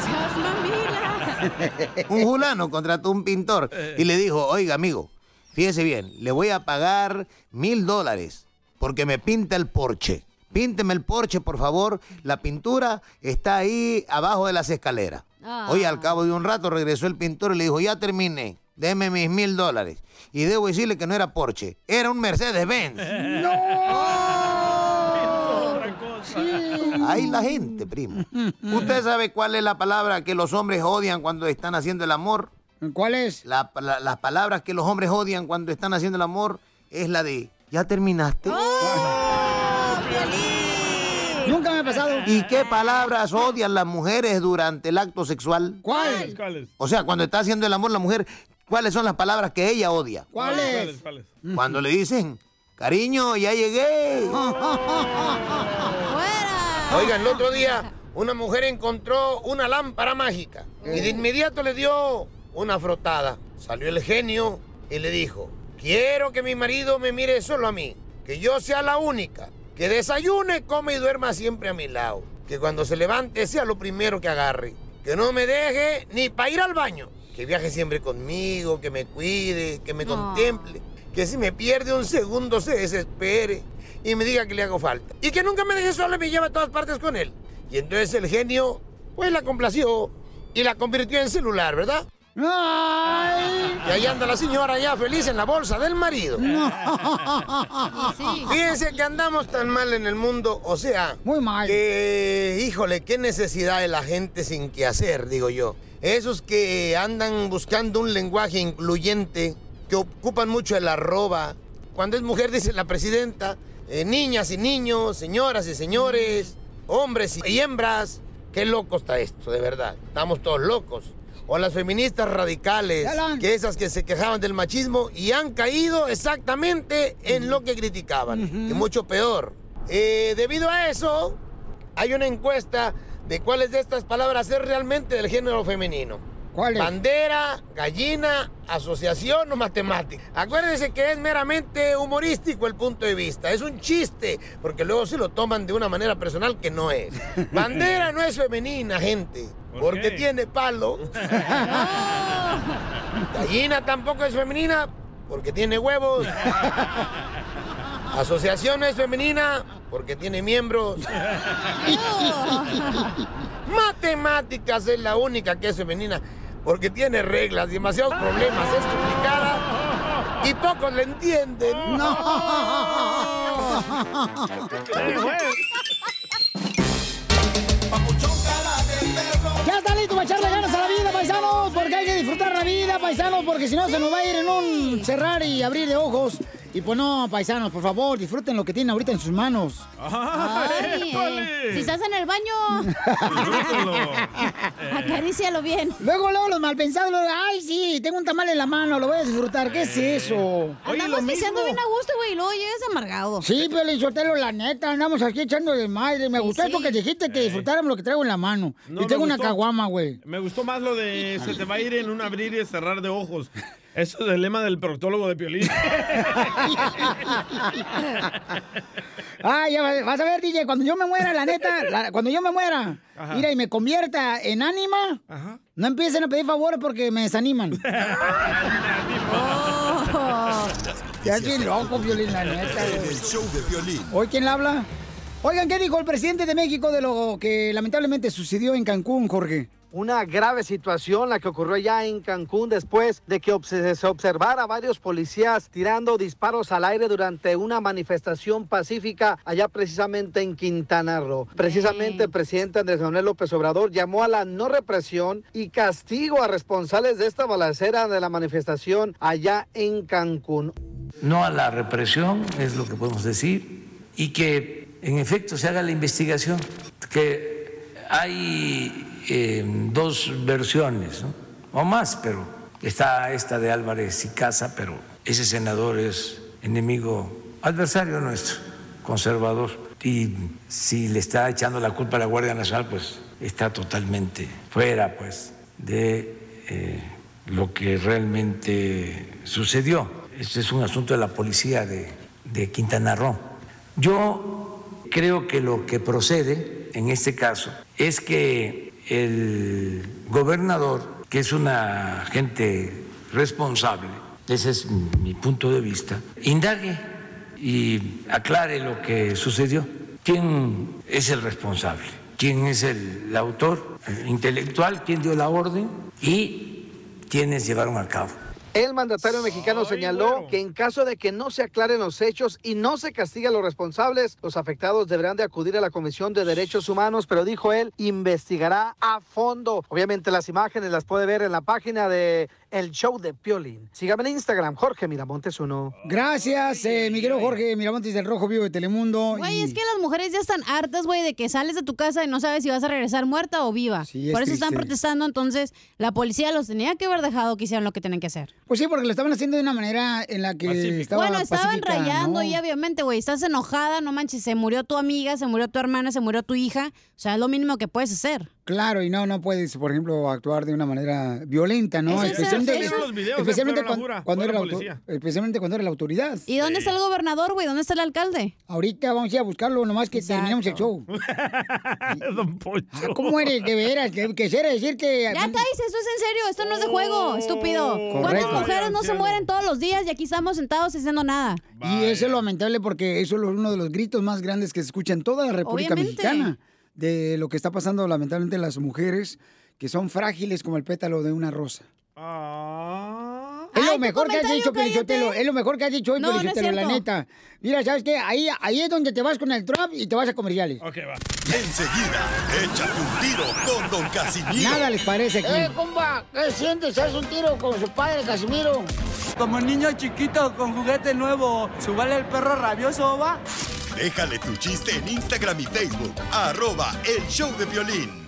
Speaker 8: seas mamila.
Speaker 13: Un fulano contrató un pintor y le dijo, oiga, amigo, fíjese bien, le voy a pagar mil dólares porque me pinta el porche. Pínteme el porche, por favor. La pintura está ahí abajo de las escaleras.
Speaker 8: Ah.
Speaker 13: Oye, al cabo de un rato regresó el pintor y le dijo, ya terminé, déme mis mil dólares. Y debo decirle que no era Porsche, era un Mercedes-Benz. Ahí la gente, primo. ¿Usted sabe cuál es la palabra que los hombres odian cuando están haciendo el amor?
Speaker 2: ¿Cuál es?
Speaker 13: La- la- las palabras que los hombres odian cuando están haciendo el amor es la de, ¿ya terminaste?
Speaker 2: Nunca me ha pasado.
Speaker 13: ¿Y qué palabras odian las mujeres durante el acto sexual?
Speaker 2: ¿Cuál?
Speaker 1: ¿Cuáles?
Speaker 13: O sea, cuando está haciendo el amor la mujer, ¿cuáles son las palabras que ella odia?
Speaker 2: ¿Cuál es?
Speaker 1: ¿Cuáles?
Speaker 13: Cuando le dicen, cariño, ya llegué. Oigan, el otro día una mujer encontró una lámpara mágica y de inmediato le dio una frotada. Salió el genio y le dijo, quiero que mi marido me mire solo a mí, que yo sea la única, que desayune, come y duerma siempre a mi lado, que cuando se levante sea lo primero que agarre, que no me deje ni para ir al baño, que viaje siempre conmigo, que me cuide, que me contemple, que si me pierde un segundo se desespere y me diga que le hago falta. Y que nunca me deje sola y me lleve a todas partes con él. Y entonces el genio, pues la complació y la convirtió en celular, ¿verdad?
Speaker 2: ¡Ay!
Speaker 13: Y ahí anda la señora ya feliz en la bolsa del marido. Fíjense que andamos tan mal en el mundo, o sea,
Speaker 2: Muy mal.
Speaker 13: que, híjole, qué necesidad de la gente sin que hacer, digo yo. Esos que andan buscando un lenguaje incluyente, que ocupan mucho el arroba. Cuando es mujer, dice la presidenta, eh, niñas y niños, señoras y señores, hombres y hembras. Qué loco está esto, de verdad. Estamos todos locos. O las feministas radicales, que esas que se quejaban del machismo y han caído exactamente en lo que criticaban. Y mucho peor. Eh, debido a eso, hay una encuesta de cuáles de estas palabras es realmente del género femenino.
Speaker 2: ¿Cuál es?
Speaker 13: Bandera, gallina, asociación o matemática. Acuérdense que es meramente humorístico el punto de vista. Es un chiste, porque luego se lo toman de una manera personal que no es. Bandera no es femenina, gente.
Speaker 1: ¿Por
Speaker 13: Porque
Speaker 1: qué?
Speaker 13: tiene palo. Gallina tampoco es femenina porque tiene huevos. Asociación no es femenina porque tiene miembros. Matemáticas es la única que es femenina porque tiene reglas, demasiados problemas, es complicada y pocos le entienden.
Speaker 2: Ya está listo para echarle ganas a la vida, paisanos, porque hay que disfrutar la vida, paisanos, porque si no se nos va a ir en un cerrar y abrir de ojos. Y pues no, paisanos, por favor, disfruten lo que tienen ahorita en sus manos.
Speaker 8: Ay, eh, si estás en el baño, acarícialo bien.
Speaker 2: Luego, luego, los malpensados, luego, ay, sí, tengo un tamal en la mano, lo voy a disfrutar. ¿Qué es eso?
Speaker 8: Andamos diciendo bien a gusto, güey, y luego llegas amargado.
Speaker 2: Sí, pero Sotelo, la neta, andamos aquí echando de madre. Me gustó
Speaker 8: sí.
Speaker 2: esto que dijiste, que disfráramos lo que traigo en la mano.
Speaker 1: No,
Speaker 2: y tengo una caguama, güey.
Speaker 1: Me gustó más lo de se te va a ir en un abrir y cerrar de ojos. Eso es el lema del proctólogo de Piolín.
Speaker 2: Ah, ya vas, a ver, DJ, cuando yo me muera, la neta, la- cuando yo me muera,
Speaker 1: Ajá.
Speaker 2: mira, y me convierta en ánima, no empiecen a pedir favores porque me desaniman. Ya estoy loco, Violín, la neta.
Speaker 3: En el show de violín.
Speaker 2: ¿Hoy quién le habla? Oigan, ¿qué dijo el presidente de México de lo que lamentablemente sucedió en Cancún, Jorge?
Speaker 4: Una grave situación la que ocurrió ya en Cancún después de que se observara a varios policías tirando disparos al aire durante una manifestación pacífica allá precisamente en Quintana Roo. Precisamente el presidente Andrés Manuel López Obrador llamó a la no represión y castigo a responsables de esta balacera de la manifestación allá en Cancún.
Speaker 14: no a la represión, es lo que podemos decir, y que en efecto se haga la investigación, que hay dos versiones, o más, pero está esta de Álvarez y Casa, pero ese senador es enemigo, adversario nuestro, conservador, y si le está echando la culpa a la Guardia Nacional, pues está totalmente fuera, pues, de eh, lo que realmente sucedió. Este es un asunto de la policía de, de Quintana Roo. Yo creo que lo que procede en este caso es que el gobernador, que es una gente responsable, ese es mi punto de vista, indague y aclare lo que sucedió. ¿Quién es el responsable? ¿Quién es el autor el intelectual? ¿Quién dio la orden? ¿Y quiénes llevaron a cabo?
Speaker 4: El mandatario mexicano señaló que en caso de que no se aclaren los hechos y no se castigue a los responsables, los afectados deberán de acudir a la Comisión de Derechos Humanos, pero dijo él, investigará a fondo. Obviamente las imágenes las puede ver en la página de El Show de Piolín. Sígame en Instagram, Jorge Miramontes uno.
Speaker 2: Gracias, eh, mi querido Jorge Miramontes del Rojo Vivo de Telemundo.
Speaker 8: Güey,
Speaker 2: y-
Speaker 8: es que las mujeres ya están hartas, güey, de que sales de tu casa y no sabes si vas a regresar muerta o viva.
Speaker 2: es
Speaker 8: Por eso están protestando, entonces la policía los tenía que haber dejado que hicieran lo que tenían que hacer.
Speaker 2: Pues sí, porque lo estaban haciendo de una manera en la que estaba
Speaker 8: bueno, estaban
Speaker 2: pacífica,
Speaker 8: rayando
Speaker 2: ¿no?
Speaker 8: y obviamente, güey, estás enojada, no manches, se murió tu amiga, se murió tu hermana, se murió tu hija. O sea, es lo mínimo que puedes hacer.
Speaker 2: Claro, y no, no puedes, por ejemplo, actuar de una manera violenta, ¿no?
Speaker 8: Eso
Speaker 2: especialmente
Speaker 8: eso- Los videos,
Speaker 2: especialmente
Speaker 1: fueron la
Speaker 2: cuan-
Speaker 1: jura,
Speaker 2: cuando, era
Speaker 1: la
Speaker 2: especialmente cuando era la autoridad.
Speaker 8: ¿Y dónde está el gobernador, güey? ¿Dónde está el alcalde?
Speaker 2: Ahorita vamos a ir a buscarlo, nomás que terminemos el show.
Speaker 1: Don Poncho.
Speaker 2: Ah, ¿Cómo eres, de veras? Que quisiera decir que...
Speaker 8: Ya esto es en serio, esto no es de juego, estúpido. ¿Cuántas mujeres no se mueren todos los días y aquí estamos sentados haciendo nada?
Speaker 2: Y eso es lamentable porque eso es uno de los gritos más grandes que se escucha en toda la República
Speaker 8: Obviamente.
Speaker 2: Mexicana de lo que está pasando lamentablemente las mujeres que son frágiles como el pétalo de una rosa. Es
Speaker 8: Ay,
Speaker 2: lo mejor que has dicho, Pelichotelo. Es lo mejor que has dicho hoy,
Speaker 8: No, no es
Speaker 2: Pelichotelo, la neta. Mira, ¿sabes qué? Ahí, ahí es donde te vas con el trap y te vas a comerciales.
Speaker 1: Ok, va.
Speaker 3: Enseguida, échate un tiro con Don Casimiro.
Speaker 2: Nada les parece aquí.
Speaker 15: Eh, compa, ¿qué sientes? ¿Haz un tiro con su padre, Casimiro?
Speaker 16: Como niño chiquito con juguete nuevo, ¿subale el perro rabioso, va?
Speaker 3: Déjale tu chiste en Instagram y Facebook. Arroba El Show de Violín.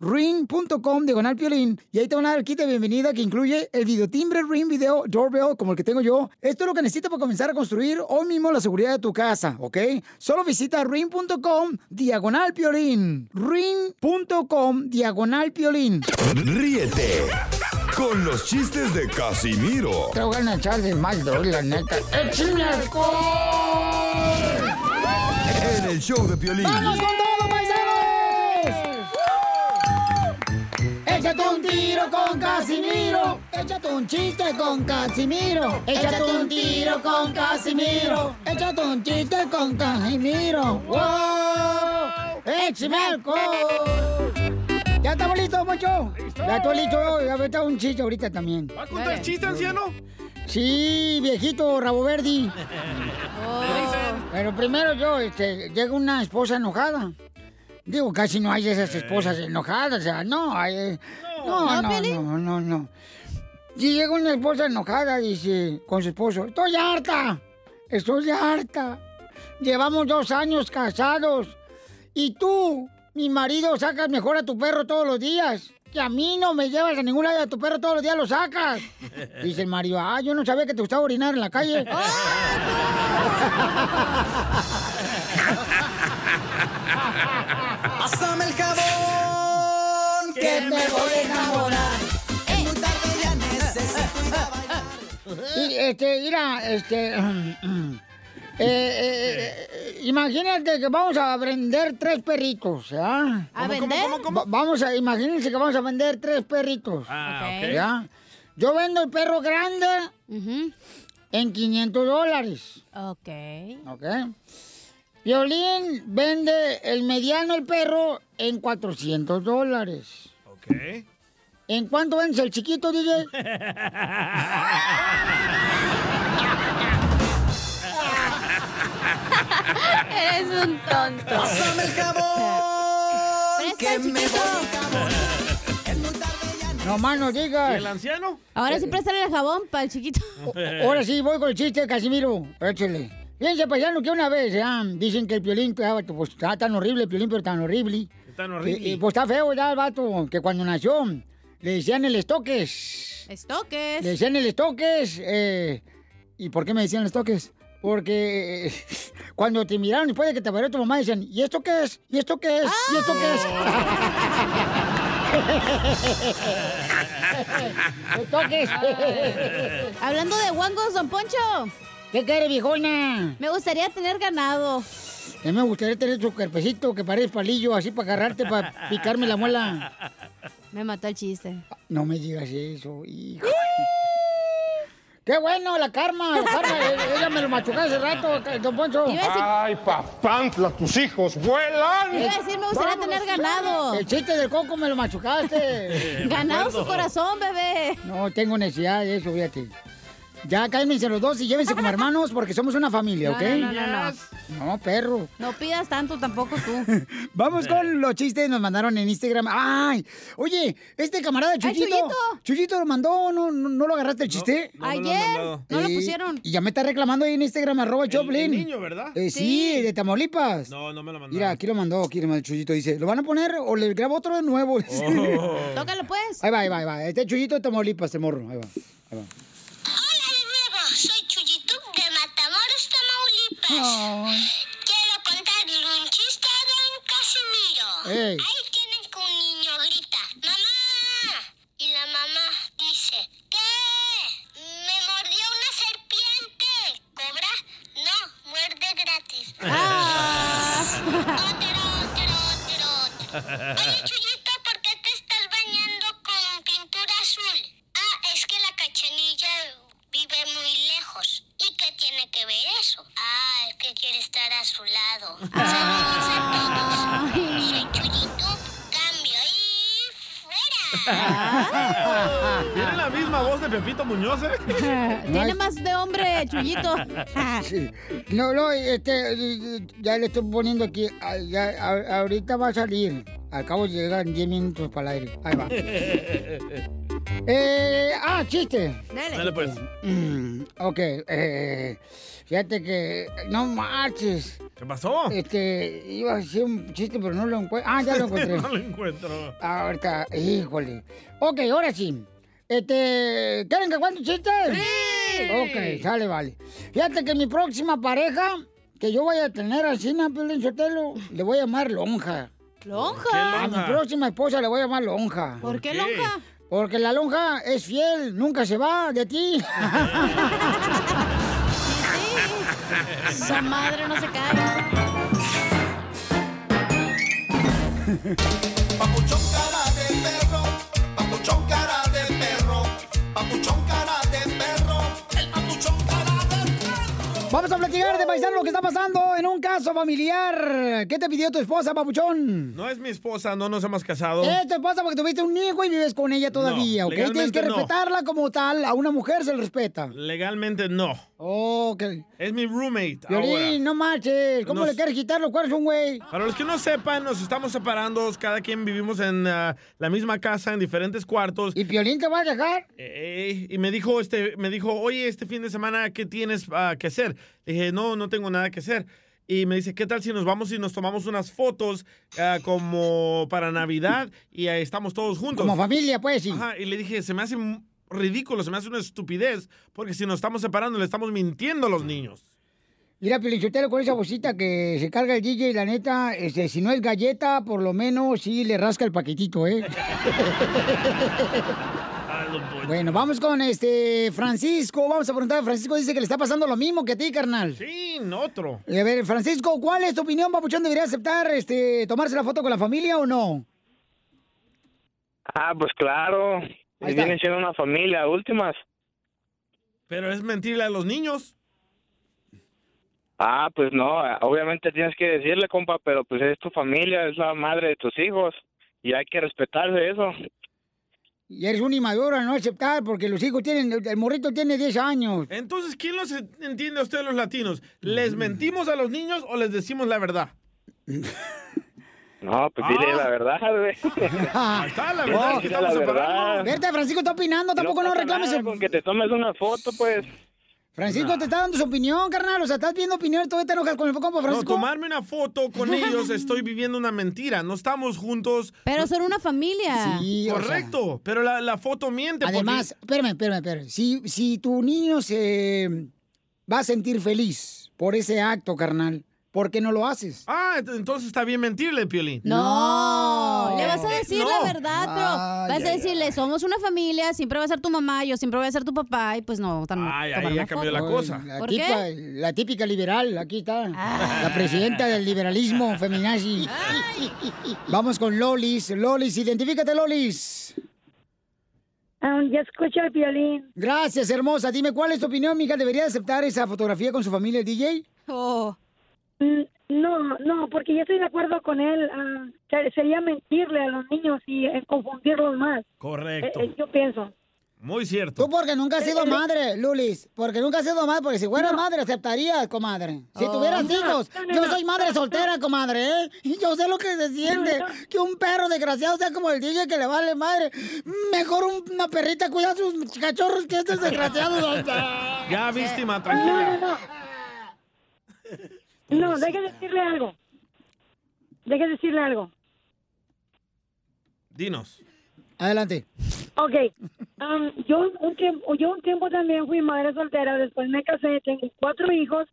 Speaker 2: ring.com diagonal piolín y ahí te van a dar el kit de bienvenida que incluye el videotimbre Ring Video Doorbell como el que tengo yo. Esto es lo que necesitas para comenzar a construir hoy mismo la seguridad de tu casa, ¿ok? Solo visita ring.com diagonal piolín. ring.com diagonal piolín.
Speaker 3: Ríete con los chistes de Casimiro
Speaker 15: Te voy a echar de mal, la neta. ¡Échame
Speaker 3: en el show de Piolín.
Speaker 2: ¡Vamos con todo, Échate un tiro con Casimiro. Échate un chiste con Casimiro. Échate un tiro con Casimiro. Échate un chiste con Casimiro. ¡Wow! ¡Échame alcohol! ¿Ya estamos listos, Mocho? Ya estoy listo. Ya me un chiste ahorita también.
Speaker 1: ¿Va a contar el chiste, anciano?
Speaker 2: Sí, viejito rabo verde.
Speaker 1: Oh.
Speaker 2: Pero primero yo, este, llega una esposa enojada. Digo, casi no hay esas esposas enojadas, o sea, no hay. eh, No, no, no, no, no. Y llega una esposa enojada, dice, con su esposo, estoy harta, estoy harta. Llevamos dos años casados. Y tú, mi marido, sacas mejor a tu perro todos los días. Que a mí no me llevas a ningún lado, a tu perro todos los días lo sacas. Dice el marido, ah, yo no sabía que te gustaba orinar en la calle.
Speaker 6: Pásame el jabón que me voy a enamorar. Es muy tarde, ya necesito ir a bailar.
Speaker 2: Y, este, mira, este. eh, eh, eh, imagínate que vamos a vender tres perritos, ¿ya?
Speaker 8: ¿A ¿Cómo, cómo, vender? cómo, cómo?
Speaker 2: Va- Vamos a, imagínense que vamos a vender tres perritos.
Speaker 1: Ah, ok.
Speaker 2: ¿Ya? Yo vendo el perro grande en 500 dólares.
Speaker 8: Ok.
Speaker 2: ¿Ok? Violín vende el mediano, el perro, en 400 dólares.
Speaker 1: Ok.
Speaker 2: ¿En cuánto vendes el chiquito, DJ?
Speaker 8: Eres un tonto.
Speaker 6: Pásame el jabón que me voy a enamorar.
Speaker 2: No más no digas.
Speaker 1: ¿Y el anciano?
Speaker 8: Ahora sí préstale el jabón para el chiquito.
Speaker 2: Ahora sí, voy con el chiste, Casimiro. Échale. Fíjense, paisano, que una vez ya, dicen que el piolín, ah, pues está tan horrible el piolín, pero tan horrible.
Speaker 1: Tan horrible.
Speaker 2: Que, eh, pues está feo ya el vato, que cuando nació le decían el estoques.
Speaker 8: Estoques.
Speaker 2: Le decían el estoques. eh, ¿Y por qué me decían el estoques? Porque eh, cuando te miraron después de que te parió tu mamá, decían, ¿y esto qué es? ¿Y esto qué es? ¿Y esto qué es? estoques.
Speaker 8: Hablando de guangos, don Poncho.
Speaker 2: ¿Qué quiere, viejona?
Speaker 8: Me gustaría tener ganado.
Speaker 2: A mí me gustaría tener su cuerpecito que parece palillo, así para agarrarte, para picarme la muela.
Speaker 8: Me mató el chiste.
Speaker 2: No me digas eso, hijo. Qué bueno, la karma, la karma. eh, Ella me lo machucó hace rato, don Poncho.
Speaker 17: Ay, papantla, tus hijos vuelan.
Speaker 8: Iba a decir, me gustaría tener ganado.
Speaker 2: El chiste del coco me lo machucaste.
Speaker 8: Ganado su corazón, bebé.
Speaker 2: No tengo necesidad de eso, fíjate. Ya cálmense los dos y llévense como hermanos porque somos una familia, ¿ok?
Speaker 8: no, no, no, no.
Speaker 2: No, perro.
Speaker 8: No pidas tanto tampoco tú.
Speaker 2: Vamos con los chistes, nos mandaron en Instagram. ¡Ay! Oye, este camarada
Speaker 8: Ay,
Speaker 2: Chuyito.
Speaker 8: Chuyito.
Speaker 2: Chuyito lo mandó, ¿no, no, no lo agarraste el chiste?
Speaker 8: no lo Ayer, no lo
Speaker 2: Eh,
Speaker 8: pusieron.
Speaker 2: Y ya me está reclamando ahí en Instagram, arroba Choplin.
Speaker 1: niño, ¿verdad?
Speaker 2: Eh, sí,
Speaker 1: Sí.
Speaker 2: de Tamaulipas.
Speaker 1: No, no me lo mandaron.
Speaker 2: Mira, aquí lo mandó, aquí lo mandó Chuyito. Dice, ¿lo van a poner o le grabo otro de nuevo?
Speaker 1: Oh.
Speaker 8: Tócalo, pues.
Speaker 2: Ahí va, ahí va, ahí va. Este es Chuyito de Tamaulipas, este morro. Ahí va, ahí va.
Speaker 18: Soy Chuyito de Matamoros, Quiero contarle un chiste a don Casimiro. Ahí tienen que un niño grita, ¡Mamá! Y la mamá dice, ¿qué? Me mordió una serpiente. ¿Cobra? No, muerde gratis. Otro, otro, otro, otro. Oye, Chuyito, ¿por qué te estás bañando con pintura azul? Ah, es que la cachanilla vive muy lejos. ¿Y qué tiene que ver eso? Que quiere estar a su lado. Saludos a todos. Soy Chuyito, cambio y fuera.
Speaker 1: Tiene la misma voz de Pepito Muñoz, ¿eh?
Speaker 8: Tiene más de hombre, Chuyito.
Speaker 2: Sí. No, no, este, ya le estoy poniendo aquí. ah, Ya, ahorita va a salir. Al cabo llegan 10 minutos para el aire. Ahí va. Eh, ah, chiste.
Speaker 1: Dale, pues.
Speaker 2: Mm, ok, eh, fíjate que no marches.
Speaker 1: ¿Qué pasó?
Speaker 2: Este, iba a decir un chiste, pero no lo encuentro. Ah, ya lo encontré.
Speaker 1: no lo encuentro.
Speaker 2: Ahorita, híjole. Ok, ahora sí. Este, ¿quieren que cuente un chiste? Sí. Ok, sale, vale. Fíjate que mi próxima pareja, que yo voy a tener al cine, Piolín Sotelo, le voy a llamar Lonja.
Speaker 8: ¿Lonja?
Speaker 2: A mi próxima esposa le voy a llamar Lonja.
Speaker 8: ¿Por qué lonja?
Speaker 2: Porque la lonja es fiel, nunca se va de ti.
Speaker 8: Esa madre no se cae.
Speaker 6: Papuchón cara de perro, papuchón cara de perro, papuchón
Speaker 2: Vamos a platicar de paisano lo que está pasando en un caso familiar. ¿Qué te pidió tu esposa, papuchón?
Speaker 1: No es mi esposa, no nos hemos casado.
Speaker 2: Es tu esposa porque tuviste un hijo y vives con ella todavía,
Speaker 1: No,
Speaker 2: ¿ok? Tienes que
Speaker 1: no.
Speaker 2: respetarla como tal. A una mujer se le respeta.
Speaker 1: Legalmente no.
Speaker 2: Ok.
Speaker 1: Es mi roommate ahora.
Speaker 2: Violín, no marches. ¿Cómo
Speaker 1: Nos-
Speaker 2: le quieres quitar los cuernos un güey?
Speaker 1: Para los que no sepan, nos estamos separando. Cada quien vivimos en ah, la misma casa, en diferentes cuartos.
Speaker 2: ¿Y Piolín te va a dejar?
Speaker 1: Eh, y me dijo, este, me dijo, oye, este fin de semana, ¿qué tienes ah, que hacer? Le dije, no, no tengo nada que hacer. Y me dice, ¿qué tal si nos vamos y nos tomamos unas fotos ah, como para Navidad y ahí estamos todos juntos?
Speaker 2: Como familia, pues, sí.
Speaker 1: Ajá, y le dije, se me hace ridículo, se me hace una estupidez, porque si nos estamos separando, le estamos mintiendo a los niños.
Speaker 2: Mira, Pelichotero, con esa bolsita que se carga el DJ, la neta, este, si no es galleta, por lo menos sí le rasca el paquetito, ¿eh? bueno, vamos con este Francisco. Vamos a preguntar Francisco. Dice que le está pasando lo mismo que a ti, carnal.
Speaker 1: Sí, otro.
Speaker 2: Y a ver, Francisco, ¿cuál es tu opinión, papuchón? ¿Debería aceptar este, tomarse la foto con la familia o no?
Speaker 19: Ah, pues claro. Vienen siendo una familia, últimas.
Speaker 1: Pero es mentirle a los niños.
Speaker 19: Ah, pues no, obviamente tienes que decirle, compa, pero pues es tu familia, es la madre de tus hijos y hay que respetarse eso.
Speaker 2: Y eres un inmaduro al no aceptar porque los hijos tienen, el morrito tiene 10 años.
Speaker 1: Entonces, ¿quién los entiende a ustedes los latinos? ¿Les mentimos a los niños o les decimos la verdad?
Speaker 19: No, pues dile la verdad, güey.
Speaker 1: Ahí está, la verdad es que
Speaker 19: Dile la verdad.
Speaker 2: Verte, Francisco está opinando, tampoco no,
Speaker 19: pasa
Speaker 2: reclames.
Speaker 19: nada Con que te tomes una foto, pues.
Speaker 2: Francisco te está dando su opinión, carnal. O sea, estás viendo opinión y todavía te enojas con el compa
Speaker 1: No,
Speaker 2: Francisco.
Speaker 1: tomarme una foto con ellos, estoy viviendo una mentira. No estamos juntos.
Speaker 8: Pero son una familia.
Speaker 2: Sí, o sea.
Speaker 1: Correcto, pero la, la foto miente. porque-
Speaker 2: Además, espérame, espérame, espérame. Si, si tu niño se va a sentir feliz por ese acto, carnal, ¿por qué no lo haces?
Speaker 1: Ah, ent- entonces está bien mentirle, Piolín.
Speaker 8: No, le vas a decir
Speaker 1: No.
Speaker 8: la verdad, pero
Speaker 1: Ay,
Speaker 8: vas a
Speaker 1: ay,
Speaker 8: decirle, somos una familia, siempre va a ser tu mamá, yo siempre voy a ser tu papá, y pues no, tan,
Speaker 1: Ay, ahí ya cambió la cosa.
Speaker 2: La,
Speaker 8: ¿Por
Speaker 2: tipa-
Speaker 8: qué?
Speaker 2: la típica liberal, aquí está.
Speaker 8: Ah.
Speaker 2: La presidenta del liberalismo feminazi. Vamos con Lolis. Lolis, identifícate, Lolis.
Speaker 20: Ah, ya escucho el violín.
Speaker 2: Gracias, hermosa. Dime, ¿cuál es tu opinión, mija? ¿Debería aceptar esa fotografía con su familia, el DJ?
Speaker 20: Oh. No, no, porque yo estoy de acuerdo con él. ah, que sería mentirle a los niños y eh, confundirlos más.
Speaker 1: Correcto.
Speaker 20: Eh, eh, yo pienso.
Speaker 1: Muy cierto.
Speaker 2: Tú porque nunca has sido madre, Lulis. Porque nunca has sido madre, porque si fueras madre aceptarías, comadre. Si
Speaker 20: Oh.
Speaker 2: tuvieras
Speaker 20: No,
Speaker 2: hijos.
Speaker 20: no, no,
Speaker 2: yo
Speaker 20: no.
Speaker 2: soy madre soltera, comadre, ¿eh? Y yo sé lo que se siente. Que un perro desgraciado sea como el DJ que le vale madre. Mejor un- una perrita cuida a sus cachorros que estos desgraciados.
Speaker 1: Ya, víctima,
Speaker 20: No,
Speaker 1: tranquila.
Speaker 20: no, deje decirle algo. Deje decirle algo.
Speaker 1: Dinos.
Speaker 2: Adelante.
Speaker 20: Ok, um, yo, un tiempo, yo un tiempo también fui madre soltera, después me casé, tengo cuatro hijos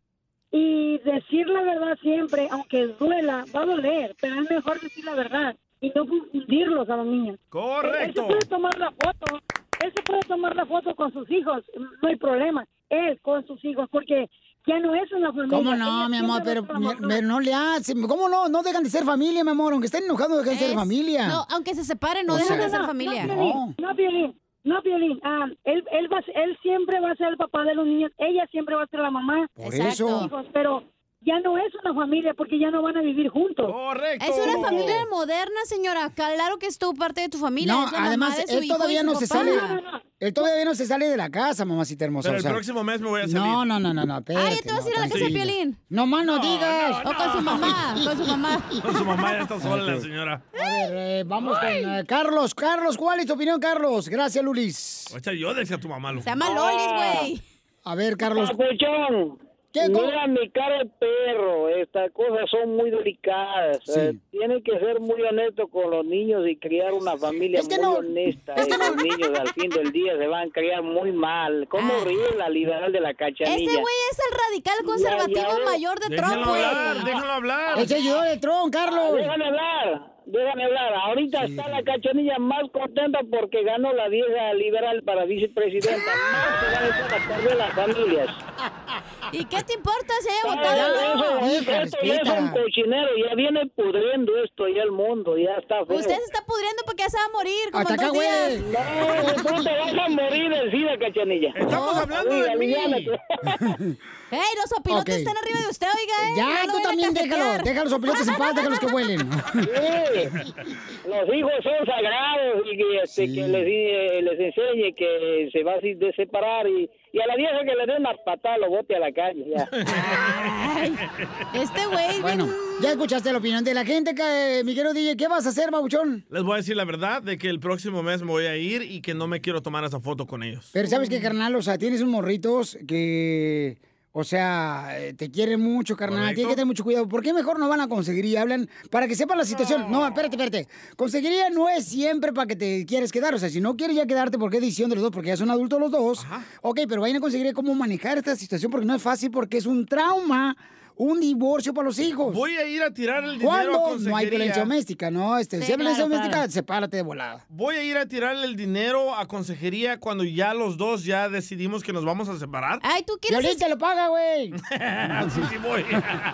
Speaker 20: y decir la verdad siempre, aunque duela, va a doler, pero es mejor decir la verdad y no confundirlos a los niños.
Speaker 1: Correcto.
Speaker 20: Él se puede tomar la foto, él se puede tomar la foto con sus hijos, no hay problema, él con sus hijos, porque ya no es una familia.
Speaker 2: ¿Cómo no, mi amor? Pero, pero no le hacen. ¿Cómo no? No dejan de ser familia, mi amor. Aunque estén enojados, dejan de ser familia.
Speaker 8: No, aunque se separen, no
Speaker 2: O
Speaker 8: dejan
Speaker 2: sea-
Speaker 8: de ser
Speaker 20: no,
Speaker 8: familia.
Speaker 20: No, no, Piolín, no, Piolín. Ah, él, él, va, él siempre va a ser el papá de los niños, ella siempre va a ser la mamá.
Speaker 2: Por
Speaker 20: de
Speaker 2: eso.
Speaker 20: hijos, pero ya no es una familia porque ya no van a vivir juntos.
Speaker 1: Correcto.
Speaker 8: Es una familia moderna, señora. Claro que es tú parte de tu familia.
Speaker 2: No, además, él
Speaker 8: hijo
Speaker 2: todavía no se
Speaker 8: papá.
Speaker 2: sale. Él todavía no se sale de la casa, mamacita hermosa.
Speaker 1: Pero
Speaker 2: o
Speaker 1: el
Speaker 2: sea.
Speaker 1: próximo mes me voy a salir.
Speaker 2: No, no, no, no, no. Espérate,
Speaker 8: ya te vas a ir a la casa de. Piolín.
Speaker 2: No más no, digas.
Speaker 8: O con su mamá, con su mamá.
Speaker 1: Con su mamá ya está sola la señora.
Speaker 2: A ver, eh, vamos con eh, Carlos. Carlos, ¿cuál es tu opinión, Carlos? Gracias, Lulis.
Speaker 1: Ocha, yo decía a tu mamá. loco.
Speaker 8: Se llama Lolis, güey.
Speaker 2: A ver, Carlos.
Speaker 21: Papuchón,
Speaker 2: ¿Qué
Speaker 21: mira mi cara de perro, estas cosas son muy delicadas.
Speaker 2: Sí.
Speaker 21: Eh, tiene que ser muy honesto con los niños y criar una familia
Speaker 2: Es que
Speaker 21: muy
Speaker 2: no-
Speaker 21: honesta.
Speaker 2: es que
Speaker 21: Esos niños al fin del día se van a criar muy mal. ¿Cómo
Speaker 8: Ah.
Speaker 21: ríe la liberal de la cachanilla?
Speaker 8: Este güey es el radical conservativo
Speaker 21: ya,
Speaker 8: mayor de Trump, güey.
Speaker 1: hablar, déjenlo hablar.
Speaker 2: Ese ayudó de Tron, Carlos.
Speaker 21: Déjame hablar, déjame hablar. Ahorita está la cachanilla más contenta porque ganó la vieja liberal para vicepresidenta. Más se van a echar a perder las familias.
Speaker 8: ¿Y qué te importa si haya votado no?
Speaker 21: eso, esto ya es un cochinero, ya viene pudriendo esto ya el mundo, ya está feo.
Speaker 8: Usted se está pudriendo porque ya se va a morir como
Speaker 2: Hasta
Speaker 8: en dos días.
Speaker 21: No, tú te vas a morir de sida, cachanilla.
Speaker 1: Estamos hablando de mí.
Speaker 8: ¡Ey, los opilotes
Speaker 2: Ok.
Speaker 8: están arriba de usted, oiga! ¿eh?
Speaker 2: Ya,
Speaker 8: No
Speaker 2: tú también déjalo. a los opilotes en paz, déjalos que huelen.
Speaker 21: Sí, los hijos son sagrados y que, este, que les, eh, les enseñe que se va a de separar y, y a la vieja que le dé una patada lo bote a la calle. Ya.
Speaker 8: Ay, este güey.
Speaker 2: Bueno, ya escuchaste la opinión de la gente, que, mi querido DJ. ¿Qué vas a hacer, babuchón?
Speaker 1: Les voy a decir la verdad de que el próximo mes me voy a ir y que no me quiero tomar esa foto con ellos.
Speaker 2: Pero ¿sabes qué, carnal? O sea, tienes un morritos que... O sea, eh, te quieren mucho, carnal.
Speaker 1: Correcto.
Speaker 2: Tienes que tener mucho cuidado. ¿Por qué mejor no van a conseguir y hablan para que sepan la situación? No, espérate, espérate. Conseguiría no es siempre para que te quieres quedar. O sea, si no quieres ya quedarte, porque es decisión de los dos, porque ya son adultos los dos. Ok, pero vayan a conseguir cómo manejar esta situación porque no es fácil, porque es un trauma, un divorcio para los hijos.
Speaker 1: Voy a ir a tirar el dinero a
Speaker 2: ¿Cuándo? No hay
Speaker 1: consejería.
Speaker 2: violencia doméstica, ¿no? Este,
Speaker 8: Sí,
Speaker 2: si hay violencia
Speaker 8: claro,
Speaker 2: doméstica,
Speaker 8: claro.
Speaker 2: sepárate de volada.
Speaker 1: Voy a ir a tirarle el dinero a consejería cuando ya los dos ya decidimos que nos vamos a separar.
Speaker 8: Ay, ¿tú
Speaker 2: Violín
Speaker 8: quieres
Speaker 2: te lo paga, güey.
Speaker 1: Así sí voy.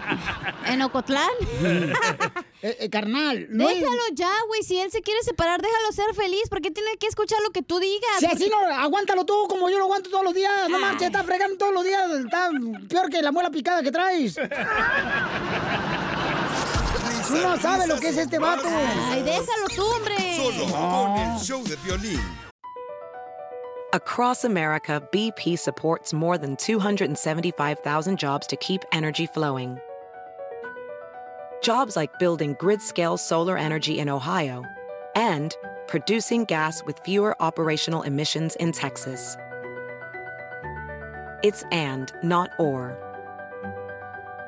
Speaker 8: en Ocotlán?
Speaker 2: Eh, eh, carnal, no es-
Speaker 8: Déjalo ya, güey. Si él se quiere separar, déjalo ser feliz. ¿Por qué tiene que escuchar lo que tú digas?
Speaker 2: Si así no, aguántalo tú como yo lo aguanto todos los días. No marches, está fregando todos los días. Está peor que la muela picada que traes. Tú no sabes lo que es este vato.
Speaker 8: Ay, déjalo tú, hombre.
Speaker 3: Solo con el show de violín.
Speaker 22: Across America, BP supports more than 275,000 jobs to keep energy flowing. Jobs like building grid scale solar energy in Ohio and producing gas with fewer operational emissions in Texas. It's and, not or.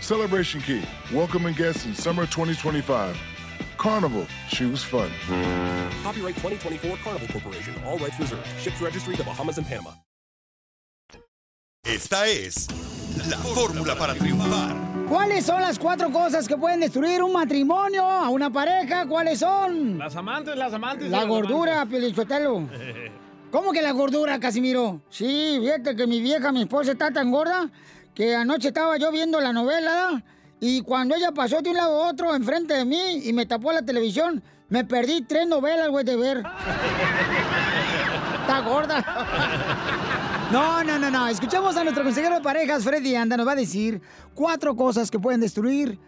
Speaker 23: Celebration Key, welcoming guests in summer 2025. Carnival, choose fun.
Speaker 24: Copyright 2024 Carnival Corporation. All rights reserved. Ships registry the Bahamas and Panama.
Speaker 3: Esta es la fórmula para triunfar.
Speaker 2: ¿Cuáles son las cuatro cosas que pueden destruir un matrimonio, a una pareja? ¿Cuáles son?
Speaker 1: Las amantes, las amantes.
Speaker 2: La
Speaker 1: las
Speaker 2: gordura, Pelichotelo. ¿Cómo que la gordura, Casimiro? Sí, fíjate que mi vieja, mi esposa, está tan gorda que anoche estaba yo viendo la novela y cuando ella pasó de un lado a otro enfrente de mí y me tapó la televisión, me perdí tres novelas, güey, de ver. Está gorda. No, no, no, no. Escuchamos a nuestro consejero de parejas, Freddy Anda, nos va a decir cuatro cosas que pueden destruir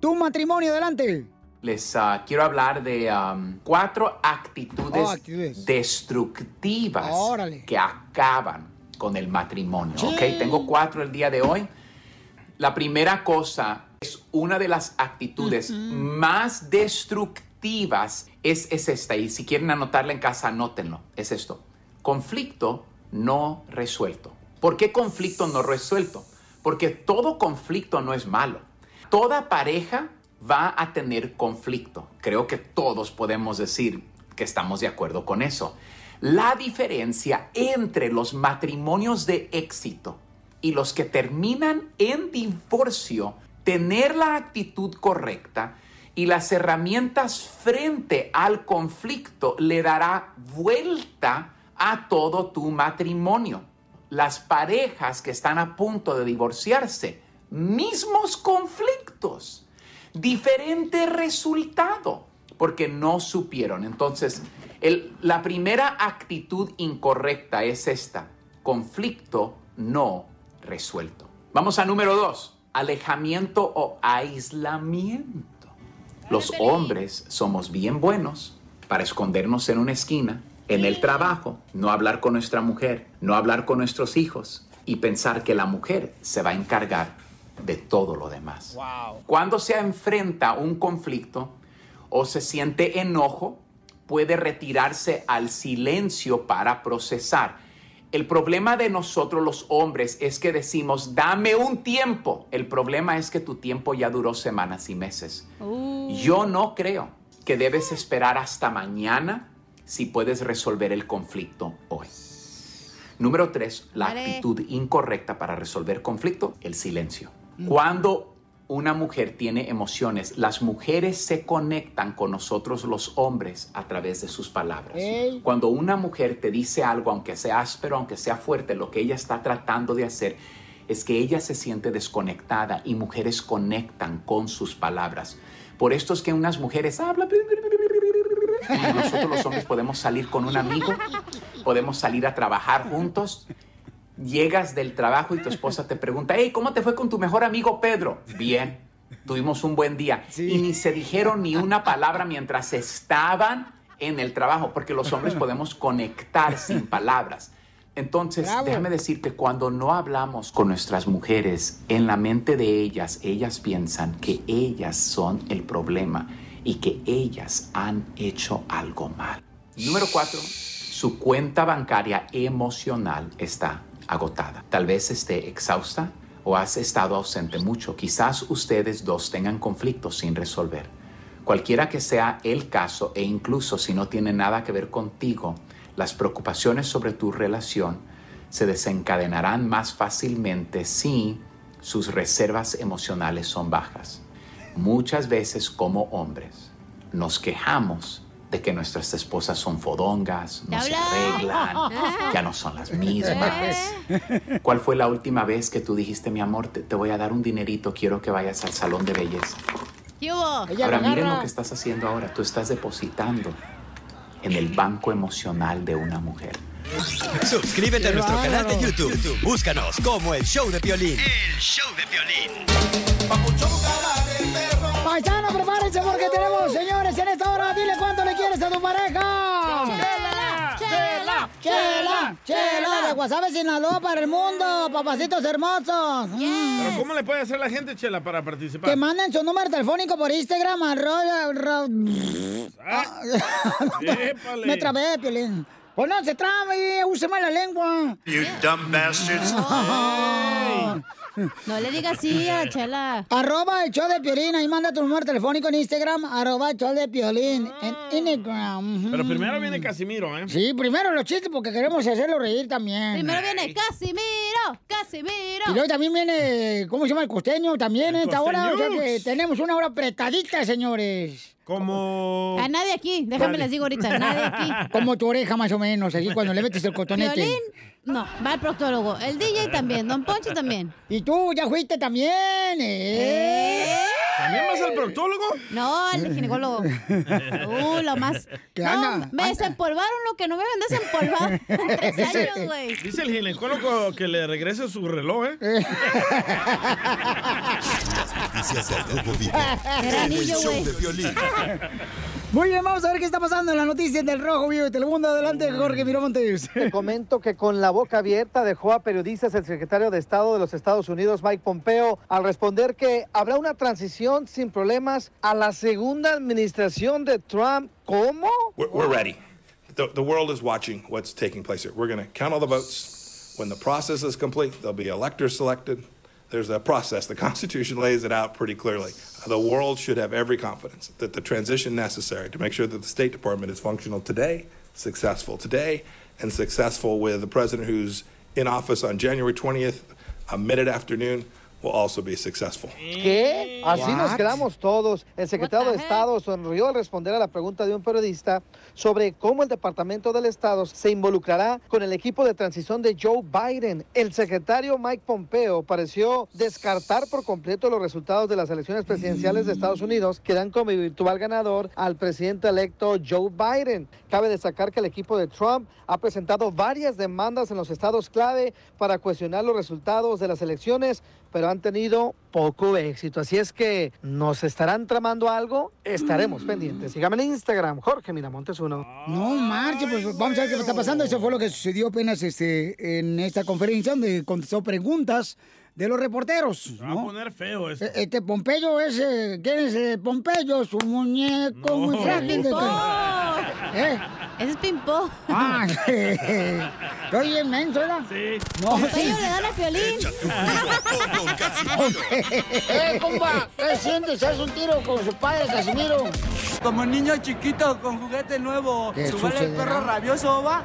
Speaker 2: tu matrimonio. Adelante.
Speaker 25: Les ah, quiero hablar de am, cuatro actitudes,
Speaker 2: Oh, actitudes.
Speaker 25: destructivas
Speaker 2: Órale.
Speaker 25: que acaban con el matrimonio. ¿ok? Tengo cuatro el día de hoy. La primera cosa es una de las actitudes más destructivas es, es esta. Y si quieren anotarla en casa, anótenlo. Es esto. Conflicto no resuelto. ¿Por qué conflicto no resuelto? Porque todo conflicto no es malo. Toda pareja va a tener conflicto. Creo que todos podemos decir que estamos de acuerdo con eso. La diferencia entre los matrimonios de éxito y los que terminan en divorcio, tener la actitud correcta y las herramientas frente al conflicto le dará vuelta a todo tu matrimonio. Las parejas que están a punto de divorciarse, mismos conflictos, diferente resultado, porque no supieron. Entonces, el- la primera actitud incorrecta es esta, conflicto no resuelto. Vamos a número dos, alejamiento o aislamiento. Los hombres somos bien buenos para escondernos en una esquina, en el trabajo, no hablar con nuestra mujer, no hablar con nuestros hijos y pensar que la mujer se va a encargar de todo lo demás. Cuando se enfrenta un conflicto o se siente enojo, puede retirarse al silencio para procesar. El problema de nosotros los hombres es que decimos, dame un tiempo. El problema es que tu tiempo ya duró semanas y meses. Yo no creo que debes esperar hasta mañana si puedes resolver el conflicto hoy. Número tres, la
Speaker 26: Vale.
Speaker 25: actitud incorrecta para resolver conflicto, el silencio. Cuando una mujer tiene emociones, las mujeres se conectan con nosotros los hombres a través de sus palabras. Cuando una mujer te dice algo, aunque sea áspero, aunque sea fuerte, lo que ella está tratando de hacer es que ella se siente desconectada y mujeres conectan con sus palabras. Por esto es que unas mujeres hablan y nosotros los hombres podemos salir con un amigo, podemos salir a trabajar juntos. Llegas del trabajo y tu esposa te pregunta, hey, ¿cómo te fue con tu mejor amigo Pedro? Bien, tuvimos un buen día. Y ni se dijeron ni una palabra mientras estaban en el trabajo, porque los hombres podemos conectar sin palabras. Entonces,
Speaker 26: Bravo.
Speaker 25: déjame decirte, cuando no hablamos con nuestras mujeres, en la mente de ellas, ellas piensan que ellas son el problema y que ellas han hecho algo mal. Número cuatro, su cuenta bancaria emocional está agotada. Tal vez esté exhausta o has estado ausente mucho. Quizás ustedes dos tengan conflictos sin resolver. Cualquiera que sea el caso e incluso si no tiene nada que ver contigo, las preocupaciones sobre tu relación se desencadenarán más fácilmente si sus reservas emocionales son bajas. Muchas veces como hombres nos quejamos de que nuestras esposas son fodongas, no se arreglan, ya no son las mismas. ¿Cuál fue la última vez que tú dijiste, mi amor, te, te voy a dar un dinerito, quiero que vayas al salón de belleza? Ahora miren lo que estás haciendo ahora. Tú estás depositando en el banco emocional de una mujer.
Speaker 3: Suscríbete a nuestro canal de YouTube. Búscanos como El Show de Violín.
Speaker 6: El show de violín.
Speaker 2: Paisano, prepárense porque tenemos, señores, en esta hora, dile cuánto quieres a tu pareja.
Speaker 6: Chela,
Speaker 2: chela, chela, chela, de Guasave, Sinaloa para el mundo, papacitos hermosos. Mm.
Speaker 1: Pero ¿cómo le puede hacer la gente, Chela, para participar?
Speaker 2: Que manden su número telefónico por Instagram, arroba... ro-
Speaker 1: Épale.
Speaker 2: Me trabé, Piolín. Pues no se trabe, úseme la lengua.
Speaker 6: You dumb bastards.
Speaker 8: No le digas así a la chela.
Speaker 2: Arroba el show de Piolín, ahí manda tu número telefónico en Instagram, arroba el show de Piolín en Instagram.
Speaker 1: Pero primero viene Casimiro, ¿eh?
Speaker 2: Sí, primero los chistes porque queremos hacerlo reír también.
Speaker 8: Primero viene Casimiro, Casimiro.
Speaker 2: Y luego también viene, ¿cómo se llama? El costeño también en esta hora. O sea que tenemos una hora apretadita, señores.
Speaker 1: Como...
Speaker 8: A nadie aquí, déjame
Speaker 1: Vale.
Speaker 8: les digo ahorita, nadie aquí.
Speaker 2: Como tu oreja más o menos, así cuando le metes el cotonete.
Speaker 8: Violín, no, va al proctólogo. El DJ también, Don Poncho también.
Speaker 2: Y tú ya fuiste también, ¿eh?
Speaker 1: ¿También vas al proctólogo?
Speaker 8: No, al ginecólogo. Uh, lo más.
Speaker 2: ¿Qué
Speaker 8: No,
Speaker 2: anda?
Speaker 8: me desempolvaron lo que no me habían desempolvado en tres años, güey.
Speaker 1: Dice el ginecólogo que le regrese su reloj, ¿eh?
Speaker 3: Noticias del Rojo Vivo.
Speaker 2: Era
Speaker 3: En el
Speaker 2: anillo,
Speaker 3: show de violín.
Speaker 2: Muy bien, vamos a ver qué está pasando en las noticias del Rojo Vivo de Telemundo. Adelante, Jorge Miramontes.
Speaker 4: Te comento que con la boca abierta dejó a periodistas el secretario de Estado de los Estados Unidos, Mike Pompeo, al responder que habrá una transición sin problemas a la segunda administración de Trump. ¿Cómo?
Speaker 26: We're, we're ready. The, the world is watching what's taking place here. We're going to count all the votes. When the process is complete, there'll be electors selected. There's a process. The Constitution lays it out pretty clearly. The world should have every confidence that the transition necessary to make sure that the State Department is functional today, successful today, and successful with the president who's in office on January 20th, a minute afternoon, will also be successful.
Speaker 4: ¿Qué? Así nos
Speaker 26: What?
Speaker 4: quedamos todos. El secretario de Estado sonrió al responder a la pregunta de un periodista sobre cómo el Departamento del Estado se involucrará con el equipo de transición de Joe Biden. El secretario Mike Pompeo pareció descartar por completo los resultados de las elecciones presidenciales de Estados Unidos que dan como virtual ganador al presidente electo Joe Biden. Cabe destacar que el equipo de Trump ha presentado varias demandas en los estados clave para cuestionar los resultados de las elecciones, pero han tenido poco éxito. Así es que nos estarán tramando algo, estaremos pendientes. Sígame en Instagram, Jorge Miramontes uno.
Speaker 2: No marche, pues vamos a ver qué está pasando. Eso fue lo que sucedió apenas este, en esta conferencia donde contestó preguntas de los reporteros.
Speaker 1: Va a
Speaker 2: ¿no?
Speaker 1: poner feo esto.
Speaker 2: E- Este Pompeyo es, ¿quién es eh, Pompeyo? Su muñeco muy
Speaker 1: No.
Speaker 2: frágil. De... ¿Eh?
Speaker 8: Ese es Pimpó.
Speaker 2: Ah, estoy inmenso, ¿verdad?
Speaker 1: Sí.
Speaker 2: No,
Speaker 8: Pompeyo le dan a Piolín.
Speaker 15: ¡Eh, compa! ¿Qué sientes? ¿Haz un tiro con su padre, Casimiro?
Speaker 16: Como niño chiquito con juguete nuevo.
Speaker 3: ¿Qué
Speaker 16: ¿Subale el perro rabioso, va?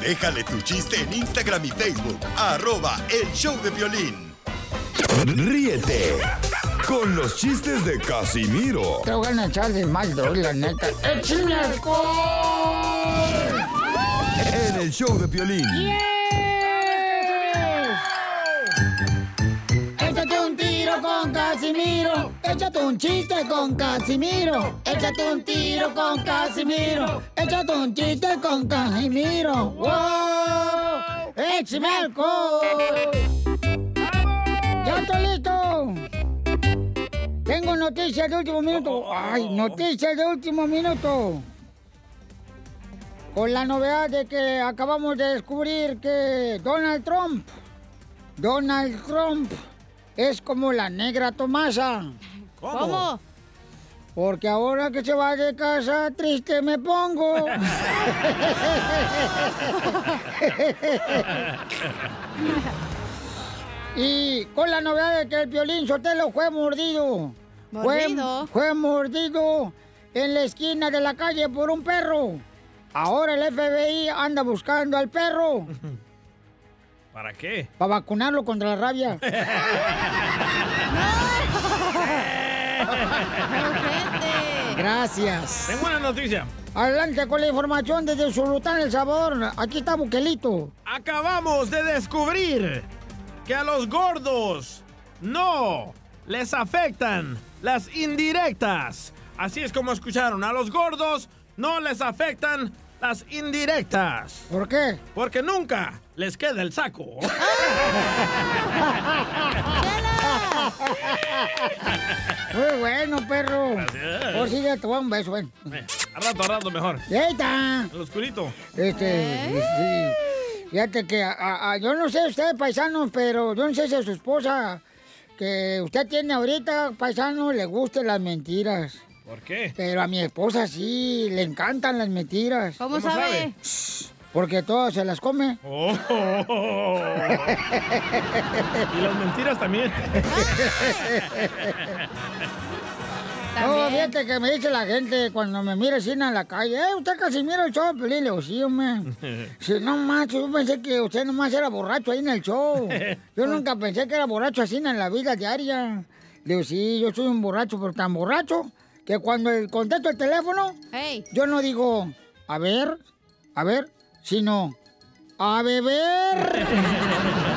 Speaker 3: Déjale tu chiste en Instagram y Facebook. Arroba el show de violín.
Speaker 27: Ríete con los chistes de Casimiro
Speaker 15: Te voy a echar de mal, doy, la neta. ¡Échame
Speaker 27: en el show de violín.
Speaker 2: Échate un tiro con Casimiro. Échate un chiste con Casimiro. Échate un tiro con Casimiro. Échate un chiste con Casimiro. ¡Wow! ¡Échame alcohol! ¡Ya estoy listo! Tengo noticias de último minuto. ¡Ay, noticias de último minuto! Con la novedad de que acabamos de descubrir que Donald Trump, Donald Trump es como la negra Tomasa.
Speaker 8: ¿Cómo?
Speaker 2: Porque ahora que se va de casa, triste me pongo. y con la novedad de que el violín Sotelo fue mordido.
Speaker 8: ¿Mordido?
Speaker 2: Fue, fue mordido en la esquina de la calle por un perro. Ahora el FBI anda buscando al perro
Speaker 1: ¿Para qué?
Speaker 2: para vacunarlo contra la rabia. Gracias.
Speaker 1: Tengo una noticia.
Speaker 2: Adelante con la información desde Zulután, El Sabor. Aquí está Buquelito.
Speaker 1: Acabamos de descubrir que a los gordos no les afectan las indirectas. Así es como escucharon, a los gordos no les afectan las indirectas.
Speaker 2: ¿Por qué?
Speaker 1: Porque nunca les queda el saco.
Speaker 2: Muy bueno, perro.
Speaker 1: Gracias.
Speaker 2: Por si ya te voy a un beso, ven.
Speaker 1: A rato, a rato mejor.
Speaker 2: Ahí está.
Speaker 1: El oscurito.
Speaker 2: Este, sí. Fíjate que a- a- yo no sé usted, paisanos, pero yo no sé si a su esposa que usted tiene ahorita, paisano, le gusten las mentiras.
Speaker 1: ¿Por qué?
Speaker 2: Pero a mi esposa sí, le encantan las mentiras.
Speaker 8: ¿Cómo ¿Cómo sabe?
Speaker 2: Porque todas se las come.
Speaker 1: Oh. y las mentiras también.
Speaker 2: No, fíjate que me dice la gente cuando me mira así en la calle, ¿eh? ¿Usted casi mira el show Pelín? Le digo, sí, hombre. Sí, no macho, yo pensé que usted nomás era borracho ahí en el show. Yo nunca pensé que era borracho así en la vida diaria. Le digo, sí, yo soy un borracho, pero tan borracho que cuando contesto el teléfono, yo no digo, a ver, a ver, sino, a beber.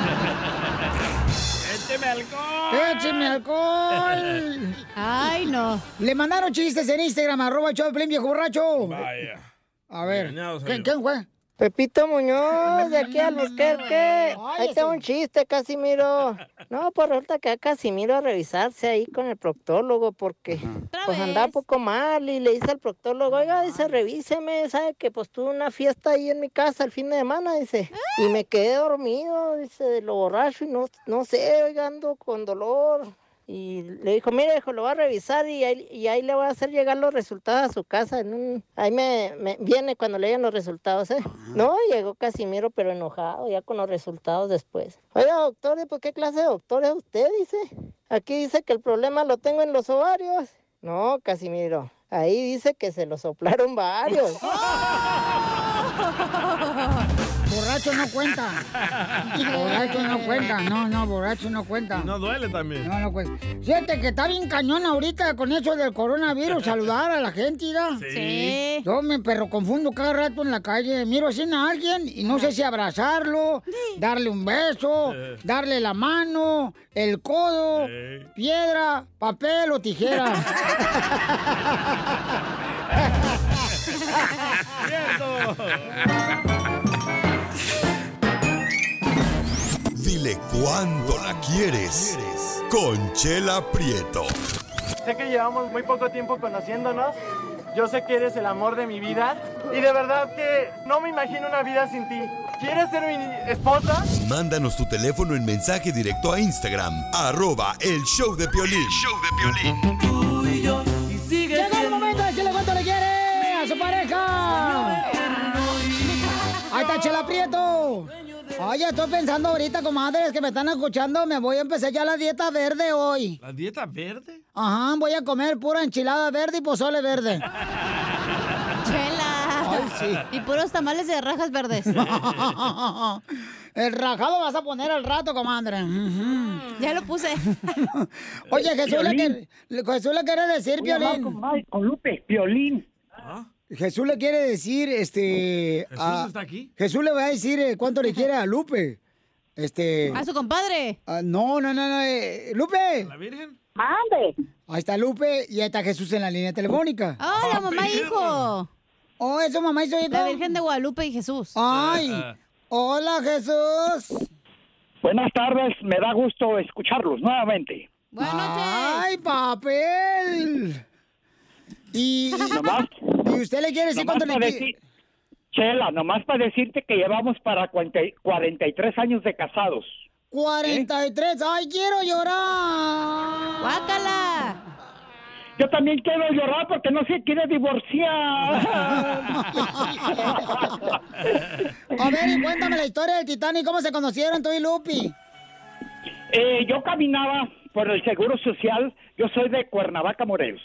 Speaker 1: ¡Écheme alcohol!
Speaker 2: ¡Écheme alcohol!
Speaker 8: Ay, no.
Speaker 2: Le mandaron chistes en Instagram, arroba el show de Pelín, viejo borracho.
Speaker 1: Vaya.
Speaker 2: A ver, ¿quién, quién fue?
Speaker 28: Pepito Muñoz, de aquí al Albuquerque. Ahí tengo un chiste, Casimiro. No, pues resulta que a Casimiro a revisarse ahí con el proctólogo porque pues andaba poco mal y le dice al proctólogo, oiga, dice, revíseme, sabe que pues tuve una fiesta ahí en mi casa el fin de semana, dice, y me quedé dormido, dice, de lo borracho y no, no sé, oiga, ando con dolor. Y le dijo, mire, hijo, lo voy a revisar y ahí, y ahí le voy a hacer llegar los resultados a su casa. En un... Ahí me, me viene cuando le los resultados, ¿eh? No, llegó Casimiro, pero enojado, ya con los resultados después. Oiga, doctor, ¿y por qué clase de doctor es usted? Dice. Aquí dice que el problema lo tengo en los ovarios. No, Casimiro. Ahí dice que se lo soplaron varios.
Speaker 2: Borracho no cuenta. Borracho no cuenta. No, no, borracho no cuenta.
Speaker 1: No duele también.
Speaker 2: No, no cuenta. Fíjate que está bien cañón ahorita con eso del coronavirus, saludar a la gente, ¿verdad?
Speaker 1: Sí. Sí.
Speaker 2: Yo me perro confundo cada rato en la calle. Miro así a alguien y no sé si abrazarlo, darle un beso, darle la mano, el codo, piedra, papel o tijera.
Speaker 3: Dile cuándo la quieres. Conchela Prieto.
Speaker 29: Sé que llevamos muy poco tiempo conociéndonos. Yo sé que eres el amor de mi vida. Y de verdad que no me imagino una vida sin ti. ¿Quieres ser mi esposa?
Speaker 3: Mándanos tu teléfono en mensaje directo a Instagram, arroba el show de Piolín.
Speaker 2: Llegó el momento de que le cuento le quiere a su pareja. Ahí está Chela Prieto. Oye, estoy pensando ahorita, comadres, que me están escuchando, me voy a empezar ya la dieta verde hoy.
Speaker 1: ¿La dieta verde?
Speaker 2: Ajá, voy a comer pura enchilada verde y pozole verde.
Speaker 8: Chela.
Speaker 2: Ay, sí.
Speaker 8: Y puros tamales de rajas verdes.
Speaker 2: El rajado vas a poner al rato, comadre.
Speaker 8: Ya lo puse.
Speaker 2: Oye, Jesús le, quiere, Jesús le quiere decir, Piolín.
Speaker 30: con, con Lupe, Piolín.
Speaker 2: Jesús le quiere decir, este...
Speaker 1: ¿Jesús
Speaker 2: a-
Speaker 1: está aquí?
Speaker 2: Jesús le va a decir eh, cuánto le quiere a Lupe. Este...
Speaker 8: A su compadre.
Speaker 2: Ah, no, no, no, no. eh, Lupe.
Speaker 1: ¿La Virgen?
Speaker 30: Mande.
Speaker 2: Ahí está Lupe y ahí está Jesús en la línea telefónica.
Speaker 8: Ah, la mamá e hijo.
Speaker 2: Oh, eso mamá hizo hijo.
Speaker 8: La Virgen de Guadalupe y Jesús.
Speaker 2: Ay. Hola, Jesús.
Speaker 30: Buenas tardes, me da gusto escucharlos nuevamente.
Speaker 2: Ay, papel. Y,
Speaker 30: Nomás,
Speaker 2: y usted le quiere decir cuánto le
Speaker 30: decir- Chela, nomás para decirte que llevamos para 40 y- 43 años de casados.
Speaker 2: 43. Ay, quiero llorar.
Speaker 8: Guácala.
Speaker 30: Yo también quiero llorar porque no se quiere divorciar.
Speaker 2: A ver, y cuéntame la historia del Titanic, ¿cómo se conocieron tú y Lupi?
Speaker 30: Eh, yo caminaba por el Seguro Social, yo soy de Cuernavaca, Morelos,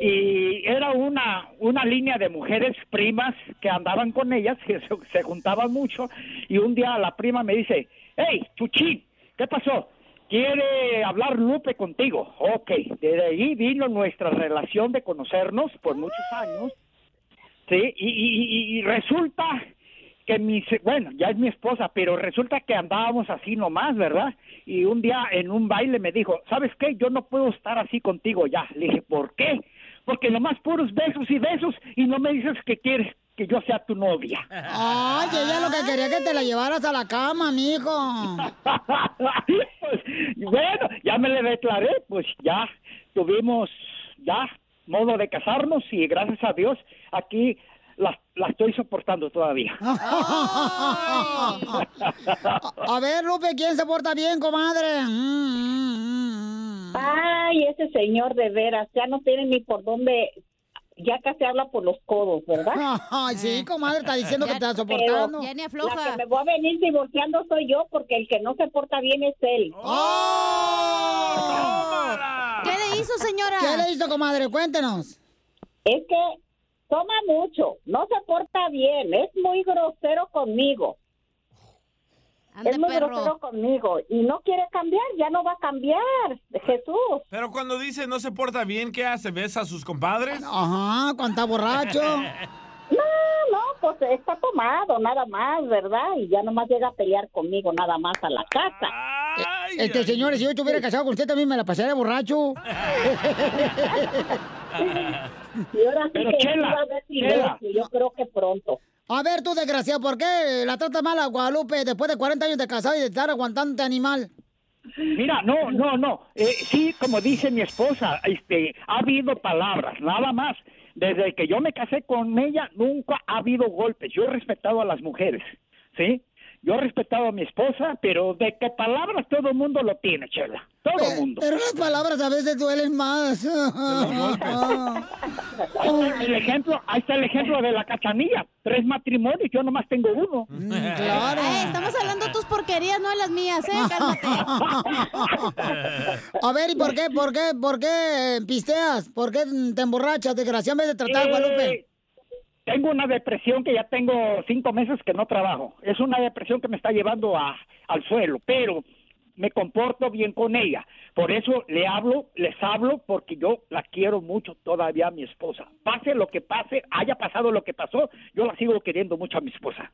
Speaker 30: y era una, una línea de mujeres primas que andaban con ellas, que se, juntaban mucho, y un día la prima me dice, hey, Chuchín, ¿qué pasó? ¿Quiere hablar Lupe contigo? Ok, desde ahí vino nuestra relación de conocernos por muchos años, ¿sí? Y, y- resulta que mi, bueno, ya es mi esposa, pero resulta que andábamos así nomás, ¿verdad? Y un día en un baile me dijo, ¿sabes qué? Yo no puedo estar así contigo ya. Le dije, ¿por qué? Porque nomás puros besos y besos y no me dices que quieres que yo sea tu novia.
Speaker 2: Ay, ella lo que quería que te la llevaras a la cama, mijo.
Speaker 30: Pues, bueno, ya me le declaré, pues ya tuvimos ya modo de casarnos y gracias a Dios aquí la, la estoy soportando todavía.
Speaker 2: A ver, Lupe, ¿quién se porta bien, comadre? Mm,
Speaker 31: Ay, ese señor de veras, ya no tiene ni por dónde ya casi habla por los codos, ¿verdad?
Speaker 2: Ay, sí, comadre, está diciendo que te está
Speaker 31: Pero
Speaker 2: soportando.
Speaker 8: Ya ni
Speaker 31: La
Speaker 8: afloja.
Speaker 31: que me voy a venir divorciando soy yo porque el que no se porta bien es él.
Speaker 8: ¿Qué le hizo, señora?
Speaker 2: ¿Qué le hizo, comadre? Cuéntenos.
Speaker 31: Es que toma mucho, no se porta bien, es muy grosero conmigo.
Speaker 8: Ande,
Speaker 31: es muy
Speaker 8: perro.
Speaker 31: grosero conmigo y no quiere cambiar, ya no va a cambiar, Jesús.
Speaker 1: Pero cuando dice no se porta bien, ¿qué hace? ¿Besa a sus compadres?
Speaker 2: Ajá, cuando está borracho.
Speaker 31: No, no, pues está tomado, nada más, ¿verdad? Y ya nomás llega a pelear conmigo, nada más a la casa.
Speaker 2: Este, señores, si yo estuviera casado con usted, también me la pasaría borracho.
Speaker 31: Y ahora sí
Speaker 30: Pero,
Speaker 31: que
Speaker 30: Chela,
Speaker 31: a haber
Speaker 30: Chela.
Speaker 31: yo creo que pronto.
Speaker 2: A ver, tú, desgraciado, ¿por qué la trata mal a Guadalupe después de 40 años de casado y de estar aguantando este animal?
Speaker 30: Mira, no, no, no. Eh, sí, como dice mi esposa, este, ha habido palabras, nada más. Desde que yo me casé con ella, nunca ha habido golpes. Yo he respetado a las mujeres, ¿sí? Yo he respetado a mi esposa, pero de que palabras todo el mundo lo tiene, Chela. Todo el mundo.
Speaker 2: Pero las palabras a veces duelen más.
Speaker 30: Ahí está el ejemplo, ahí está el ejemplo de la cachanilla. Tres matrimonios, yo nomás tengo uno.
Speaker 2: claro.
Speaker 8: Eh, estamos hablando de tus porquerías, no de las mías, ¿eh? Cálmate.
Speaker 2: A ver, ¿y por qué, por qué, por qué pisteas? ¿Por qué te emborrachas, desgraciado, en vez de tratar a Guadalupe?
Speaker 30: Tengo una depresión que ya tengo cinco meses que no trabajo. Es una depresión que me está llevando a, al suelo, pero me comporto bien con ella. Por eso le hablo, les hablo, porque yo la quiero mucho todavía a mi esposa. Pase lo que pase, haya pasado lo que pasó, yo la sigo queriendo mucho a mi esposa.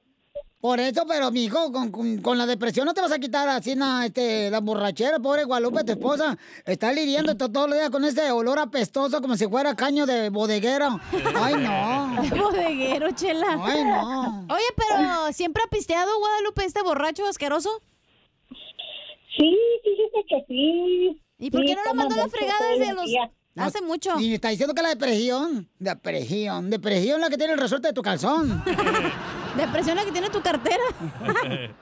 Speaker 2: Por eso, pero mijo, con, con, con la depresión no te vas a quitar así na, este, la borrachera, pobre Guadalupe, tu esposa. Está lidiando to- todos los días con ese olor apestoso como si fuera caño de bodeguero. Ay, no.
Speaker 8: De bodeguero, chela.
Speaker 2: Ay, no.
Speaker 8: Oye, pero ¿siempre ha pisteado Guadalupe este borracho asqueroso?
Speaker 31: Sí, fíjese que sí.
Speaker 8: ¿Y por
Speaker 31: Sí,
Speaker 8: qué no lo mandó a la fregada desde
Speaker 31: los.
Speaker 8: Hace mucho.
Speaker 2: Y está diciendo que la depresión. Depresión. Depresión la que tiene el resorte de tu calzón.
Speaker 8: Depresión la que tiene tu cartera.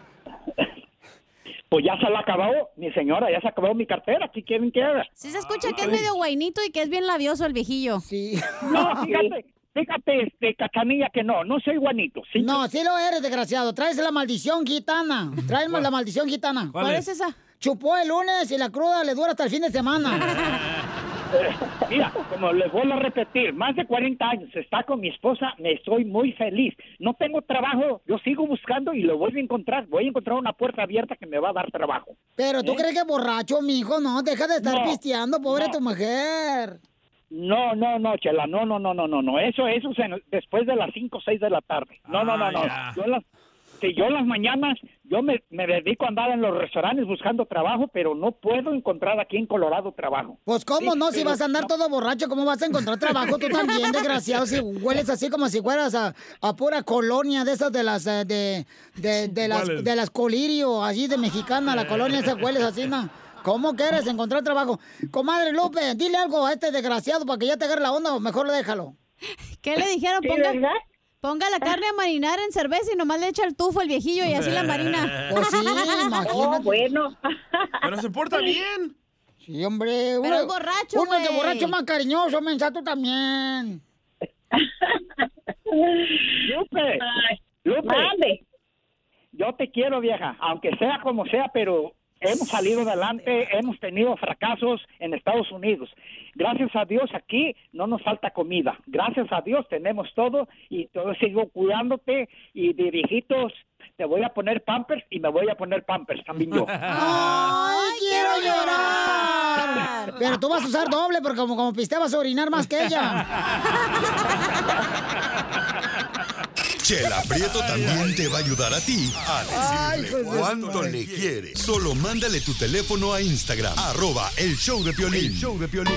Speaker 30: Pues ya se la acabó, mi señora, ya se acabó mi cartera. ¿Qué quieren que haga?
Speaker 8: Sí se escucha que es medio guainito y que es bien labioso el viejillo.
Speaker 2: Sí.
Speaker 30: No, fíjate, fíjate, este, cachanilla, que no, no soy guanito. ¿sí?
Speaker 2: No, sí lo eres, desgraciado. Traes la maldición gitana. Traes la maldición gitana.
Speaker 30: ¿Cuál ¿Cuál es? es
Speaker 8: esa?
Speaker 2: Chupó el lunes y la cruda le dura hasta el fin de semana.
Speaker 30: Mira, como les vuelvo a repetir, más de 40 años está con mi esposa, me estoy muy feliz. No tengo trabajo, yo sigo buscando y lo voy a encontrar. Voy a encontrar una puerta abierta que me va a dar trabajo.
Speaker 2: Pero tú
Speaker 30: ¿Eh?
Speaker 2: crees que borracho, mijo, no, deja de estar
Speaker 30: No,
Speaker 2: pisteando, pobre
Speaker 30: no.
Speaker 2: tu mujer.
Speaker 30: No, no, no, Chela, no, no, no, no, no, no. Eso, eso es en- después de las 5 o 6 de la tarde. No, no, no,
Speaker 1: Ah,
Speaker 30: no. Yo las, yo las mañanas, yo me, me dedico a andar en los restaurantes buscando trabajo, pero no puedo encontrar aquí en Colorado trabajo.
Speaker 2: Pues cómo
Speaker 30: Sí,
Speaker 2: no, si vas a andar
Speaker 30: no.
Speaker 2: todo borracho, ¿cómo vas a encontrar trabajo tú también, desgraciado? Si hueles así como si fueras a, a pura colonia de esas de las eh, de, de, de las de las colirio, allí de mexicana, la colonia esa hueles así, ¿no? ¿Cómo quieres encontrar trabajo? Comadre Lupe, dile algo a este desgraciado para que ya te agarre la onda o mejor déjalo.
Speaker 8: ¿Qué le dijeron? Ponga. Ponga la carne a marinar en cerveza y nomás le echa el tufo el viejillo y así la marina.
Speaker 2: Pues sí, imagínate.
Speaker 31: Oh, bueno.
Speaker 1: Pero se porta bien.
Speaker 2: Sí, hombre.
Speaker 8: Pero es borracho,
Speaker 2: Uno de
Speaker 8: güey.
Speaker 2: borracho más cariñoso, mensa, tú también.
Speaker 30: Lupe, Lupe, yo te quiero, vieja, aunque sea como sea, pero hemos salido adelante, hemos tenido fracasos en Estados Unidos. Gracias a Dios aquí no nos falta comida. Gracias a Dios tenemos todo y todo sigo cuidándote y de viejitos te voy a poner pampers y me voy a poner pampers también yo.
Speaker 2: ¡Ay, quiero llorar! Pero tú vas a usar doble porque como, como piste vas a orinar más que ella.
Speaker 3: Chela Prieto también te va a ayudar a ti a decirle cuánto le quiere. Solo mándale tu teléfono a Instagram, arroba el show de Piolín. El show de Piolín.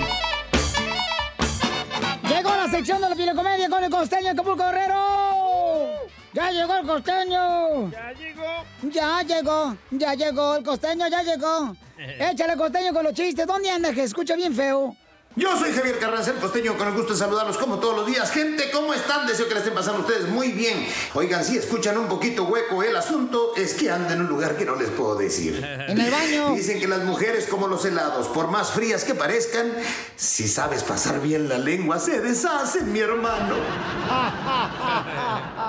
Speaker 2: Llegó la sección de la pilecomedia con el costeño Acapulco Guerrero. ¡Ya llegó el costeño!
Speaker 1: Ya llegó.
Speaker 2: Ya llegó, ya llegó, el costeño ya llegó. Échale costeño con los chistes. ¿Dónde andas? Que escucha bien feo.
Speaker 13: Yo soy Javier Carranza, el costeño, con el gusto de saludarlos como todos los días. Gente, ¿cómo están? Deseo que la estén pasando ustedes muy bien. Oigan, si escuchan un poquito hueco el asunto, es que ando en un lugar que no les puedo decir.
Speaker 2: En el baño.
Speaker 13: Dicen que las mujeres, como los helados, por más frías que parezcan, si sabes pasar bien la lengua, se deshacen, mi hermano.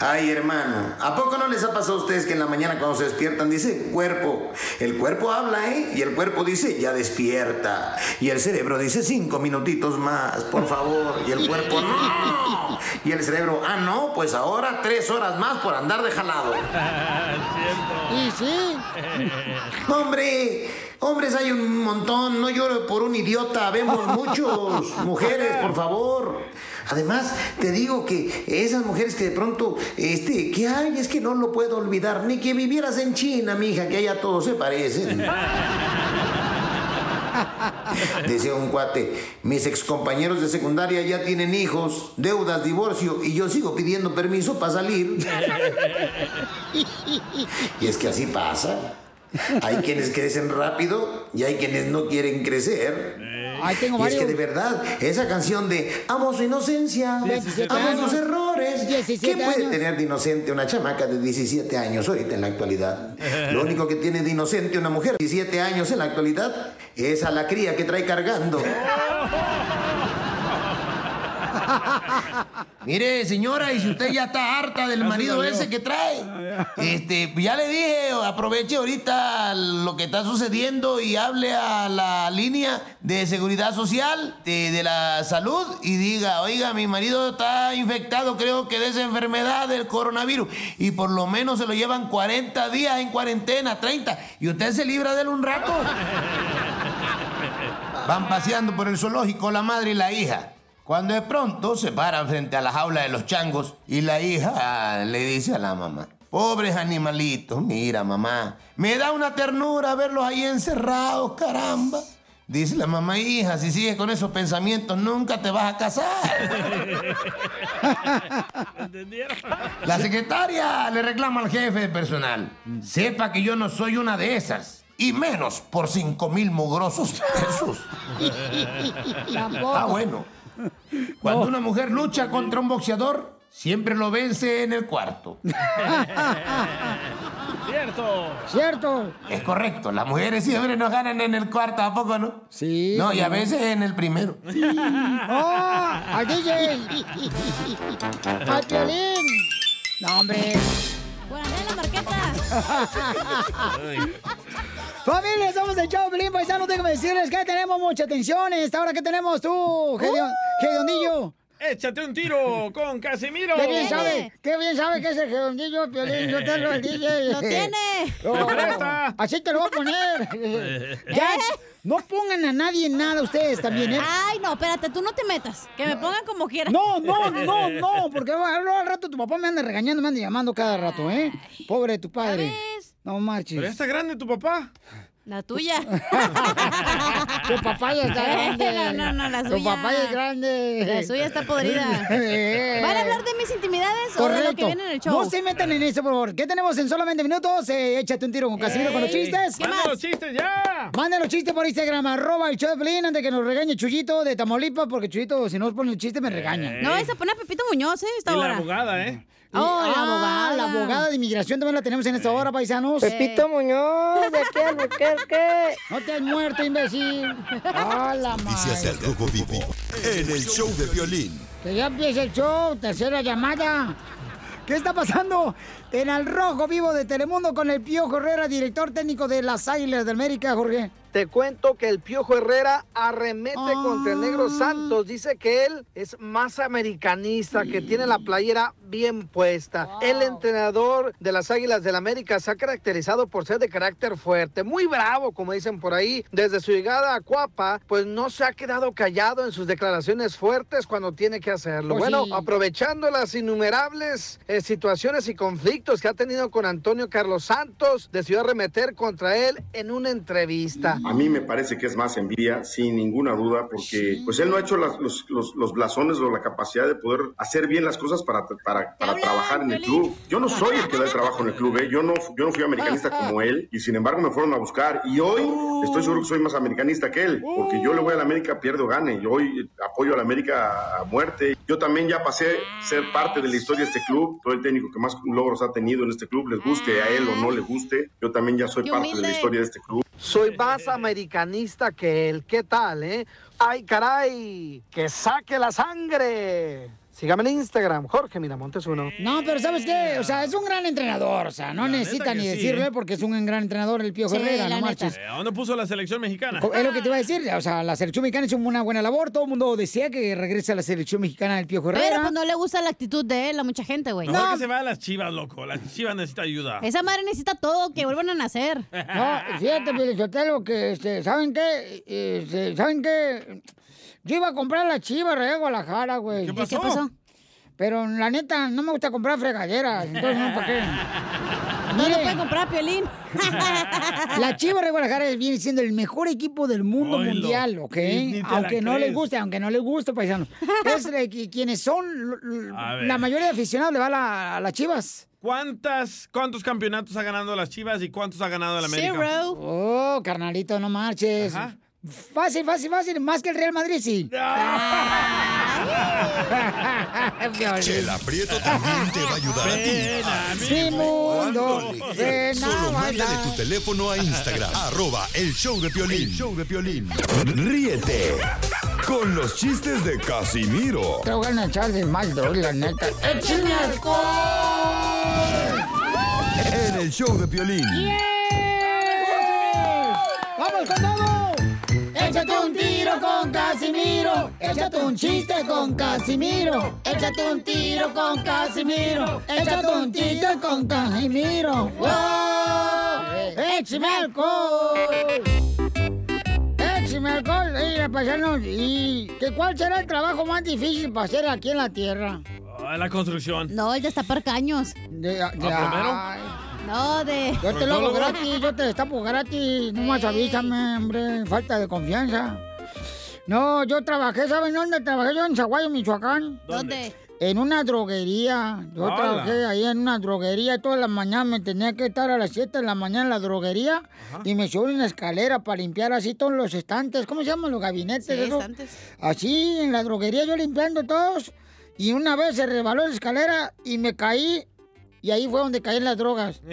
Speaker 13: Ay, hermano, ¿a poco no les ha pasado a ustedes que en la mañana cuando se despiertan dice cuerpo? El cuerpo habla, ¿eh? Y el cuerpo dice ya despierta. Y el cerebro dice cinco minutitos más, por favor. Y el cuerpo no. Y el cerebro, ah, no, pues ahora tres horas más por andar de jalado.
Speaker 2: Y sí.
Speaker 13: Hombre, hombres hay un montón, no lloro por un idiota, vemos muchos. Mujeres, por favor. Además, te digo que esas mujeres que de pronto, este, que hay, es que no lo puedo olvidar, ni que vivieras en China, mija, que allá todos se parecen. Decía un cuate, mis excompañeros de secundaria ya tienen hijos, deudas, divorcio, y yo sigo pidiendo permiso para salir. Y es que así pasa. Hay quienes crecen rápido y hay quienes no quieren crecer.
Speaker 2: Ay, tengo
Speaker 13: y es que de verdad, esa canción de Amo su inocencia,
Speaker 2: 17
Speaker 13: amo sus errores.
Speaker 2: 17
Speaker 13: ¿Qué puede
Speaker 2: años.
Speaker 13: tener de inocente una chamaca de 17 años ahorita en la actualidad? Lo único que tiene de inocente una mujer de 17 años en la actualidad es a la cría que trae cargando. Mire, señora, y si usted ya está harta del marido ese que trae, este, ya le dije, aproveche ahorita lo que está sucediendo y hable a la línea de seguridad social de, de la salud y diga, oiga, mi marido está infectado, creo que de esa enfermedad del coronavirus, y por lo menos se lo llevan 40 días en cuarentena, 30, y usted se libra de él un rato. Van paseando por el zoológico la madre y la hija. Cuando de pronto se paran frente a la jaula de los changos y la hija le dice a la mamá, pobres animalitos, mira mamá, me da una ternura verlos ahí encerrados, caramba. Dice la mamá, hija, si sigues con esos pensamientos nunca te vas a casar. La secretaria le reclama al jefe de personal, sepa que yo no soy una de esas. Y menos por cinco mil mugrosos pesos. Ah, bueno. Cuando una mujer lucha contra un boxeador, siempre lo vence en el cuarto.
Speaker 1: Cierto.
Speaker 2: Cierto.
Speaker 13: Es correcto, las mujeres siempre nos ganan en el cuarto, ¿a poco no?
Speaker 2: Sí.
Speaker 13: No, y a veces en el primero.
Speaker 2: ¡Oh! ¡Al DJ! No, hombre.
Speaker 8: La marqueta.
Speaker 2: Familia, somos el show, Pelín Paisano. Déjame decirles que tenemos mucha atención. Esta hora que tenemos tú, Gedondillo.
Speaker 1: Échate un tiro con Casimiro.
Speaker 2: Qué bien sabe, qué bien sabe que es el Gedondillo, Piolín. Yo te lo el DJ.
Speaker 8: Lo tiene.
Speaker 2: Oh, así te lo voy a poner. ya, no pongan a nadie en nada ustedes también, ¿eh?
Speaker 8: Ay, no, espérate, tú no te metas. Que me pongan como quieran.
Speaker 2: No, no, no, no, porque al al rato tu papá me anda regañando, me anda llamando cada rato, ¿eh? Pobre tu padre. No marches.
Speaker 1: Pero ya está grande tu papá.
Speaker 8: La tuya.
Speaker 2: Tu papá ya está grande.
Speaker 8: No, no, no, la
Speaker 2: Tu
Speaker 8: suya.
Speaker 2: papá ya es grande.
Speaker 8: La suya está podrida. ¿Van a hablar de mis intimidades o de lo que viene en el show?
Speaker 2: No se metan en eso, por favor. ¿Qué tenemos en solamente minutos? Eh, échate un tiro con Casimiro con los chistes.
Speaker 8: ¿Qué
Speaker 1: ¡Manda los chistes ya!
Speaker 2: Manden los chistes por Instagram, arroba el show de Pelín, antes de que nos regañe Chuyito de Tamaulipas, porque Chuyito, si no nos pone el chiste, me regaña.
Speaker 8: No, vais a poner a Pepito Muñoz, ¿eh? Esta
Speaker 1: Y
Speaker 8: hora.
Speaker 1: la abogada, ¿eh?
Speaker 2: Y-
Speaker 8: Oh, la
Speaker 2: ah,
Speaker 8: abogada.
Speaker 2: La abogada de inmigración también la tenemos en esta hora, paisanos.
Speaker 28: Pepito Muñoz, de aquí al Buquerque.
Speaker 2: No te has muerto, imbécil. ¡Ah, la
Speaker 3: Noticias del Rojo Vivo en el show de violín.
Speaker 2: Que ya empieza el show, tercera llamada. ¿Qué está pasando en el rojo vivo de Telemundo con el Pío Herrera, director técnico de las Águilas del América, Jorge?
Speaker 4: Te cuento que el Piojo Herrera arremete contra el Negro Santos. Dice que él es más americanista, que tiene la playera bien puesta. El entrenador de las Águilas del América se ha caracterizado por ser de carácter fuerte, muy bravo, como dicen por ahí. Desde su llegada a Cuapa, pues no se ha quedado callado en sus declaraciones fuertes cuando tiene que hacerlo.
Speaker 2: Pues
Speaker 4: bueno,
Speaker 2: sí.
Speaker 4: aprovechando las innumerables eh, situaciones y conflictos que ha tenido con Antonio Carlos Santos, decidió arremeter contra él en una entrevista.
Speaker 5: A mí me parece que es más envidia, sin ninguna duda, porque pues él no ha hecho las- los, los- los blasones o la capacidad de poder hacer bien las cosas para, para, para trabajar en el club. Yo no soy el que da el trabajo en el club, ¿eh? yo, no, yo no fui americanista como él y sin embargo me fueron a buscar y hoy estoy seguro que soy más americanista que él, porque yo le voy a la América, pierdo o gane, yo hoy apoyo a la América a muerte. Yo también ya pasé a ser parte de la historia de este club, soy el técnico que más logros ha tenido en este club, les guste a él o no le guste, yo también ya soy parte de la historia de este club.
Speaker 4: Soy más americanista que él. ¿Qué tal, eh? ¡Ay, caray! ¡Que saque la sangre! Sígame en Instagram, Jorge Miramontes uno.
Speaker 2: No, pero ¿sabes qué? O sea, es un gran entrenador. O sea, no necesita ni
Speaker 1: sí,
Speaker 2: decirle
Speaker 1: ¿eh?
Speaker 2: porque es un gran entrenador el Pío Herrera, no marches.
Speaker 1: Eh, ¿A dónde puso la selección mexicana?
Speaker 2: Es lo que te iba a decir, o sea, la selección mexicana hizo una buena labor, todo el mundo decía que regrese a la selección mexicana del Pío Herrera.
Speaker 8: Pero pues no le gusta la actitud de él a mucha gente, güey.
Speaker 1: Mejor que se vaya a las chivas, loco. Las chivas necesita ayuda.
Speaker 8: Esa madre necesita todo, que vuelvan a nacer.
Speaker 2: No, fíjate, Pelizotelo, que, este, ¿saben qué? Este, ¿Saben qué? Yo iba a comprar la chiva de Guadalajara, güey.
Speaker 8: ¿Qué pasó? ¿Qué pasó?
Speaker 2: Pero la neta, no me gusta comprar fregaderas, entonces no, ¿para qué?
Speaker 8: No lo puede comprar, Piolín.
Speaker 2: La Chiva de Guadalajara viene siendo el mejor equipo del mundo mundial, ¿ok?
Speaker 8: Ni- ni te la
Speaker 2: aunque no les
Speaker 8: crees.
Speaker 2: guste, aunque no les guste, paisanos. Es de qui- quienes son, la mayoría de aficionados le va a, la- a las Chivas.
Speaker 1: ¿Cuántas, ¿Cuántos campeonatos ha ganado las chivas y cuántos ha ganado el América?
Speaker 2: Oh, carnalito, no marches. Fácil, fácil, fácil. Más que el Real Madrid, sí.
Speaker 3: Chela Prieto también te va a ayudar a ti. a
Speaker 2: Mi
Speaker 3: decirle
Speaker 2: mundo,
Speaker 3: Solo mándale tu teléfono a Instagram, arroba el show de Piolín. show de Piolín.
Speaker 27: Ríete con los chistes de Casimiro
Speaker 2: Te voy a echar de mal, la neta. ¡Échame
Speaker 27: en el show de Piolín.
Speaker 2: ¡Vamos con todo! Échate un tiro con Casimiro. Échate un chiste con Casimiro. Échate un tiro con Casimiro. Échate un chiste con Casimiro. ¡Wow! ¡Échame alcohol! ¡Échame alcohol! Mira, paisanos, ¿y que cuál será el trabajo más difícil para hacer aquí en la tierra?
Speaker 1: Ah, la construcción.
Speaker 8: No, el destapar caños.
Speaker 2: De,
Speaker 1: ¿Ah, plomero?
Speaker 8: No, de...
Speaker 2: Yo te lo hago gratis, yo te destapo gratis. No más avísame, hombre. Falta de confianza. No, yo trabajé, ¿saben dónde trabajé yo? En Zaguayo, Michoacán.
Speaker 8: ¿Dónde?
Speaker 2: En una droguería. Yo trabajé ahí en una droguería. Todas las mañanas me tenía que estar a las 7 de la mañana en la droguería. Y me subí una escalera para limpiar así todos los estantes. ¿Cómo se llaman los gabinetes?
Speaker 8: Sí, estantes.
Speaker 2: Así en la droguería yo limpiando todos. Y una vez se rebaló la escalera y me caí. Y ahí fue donde caí en las drogas.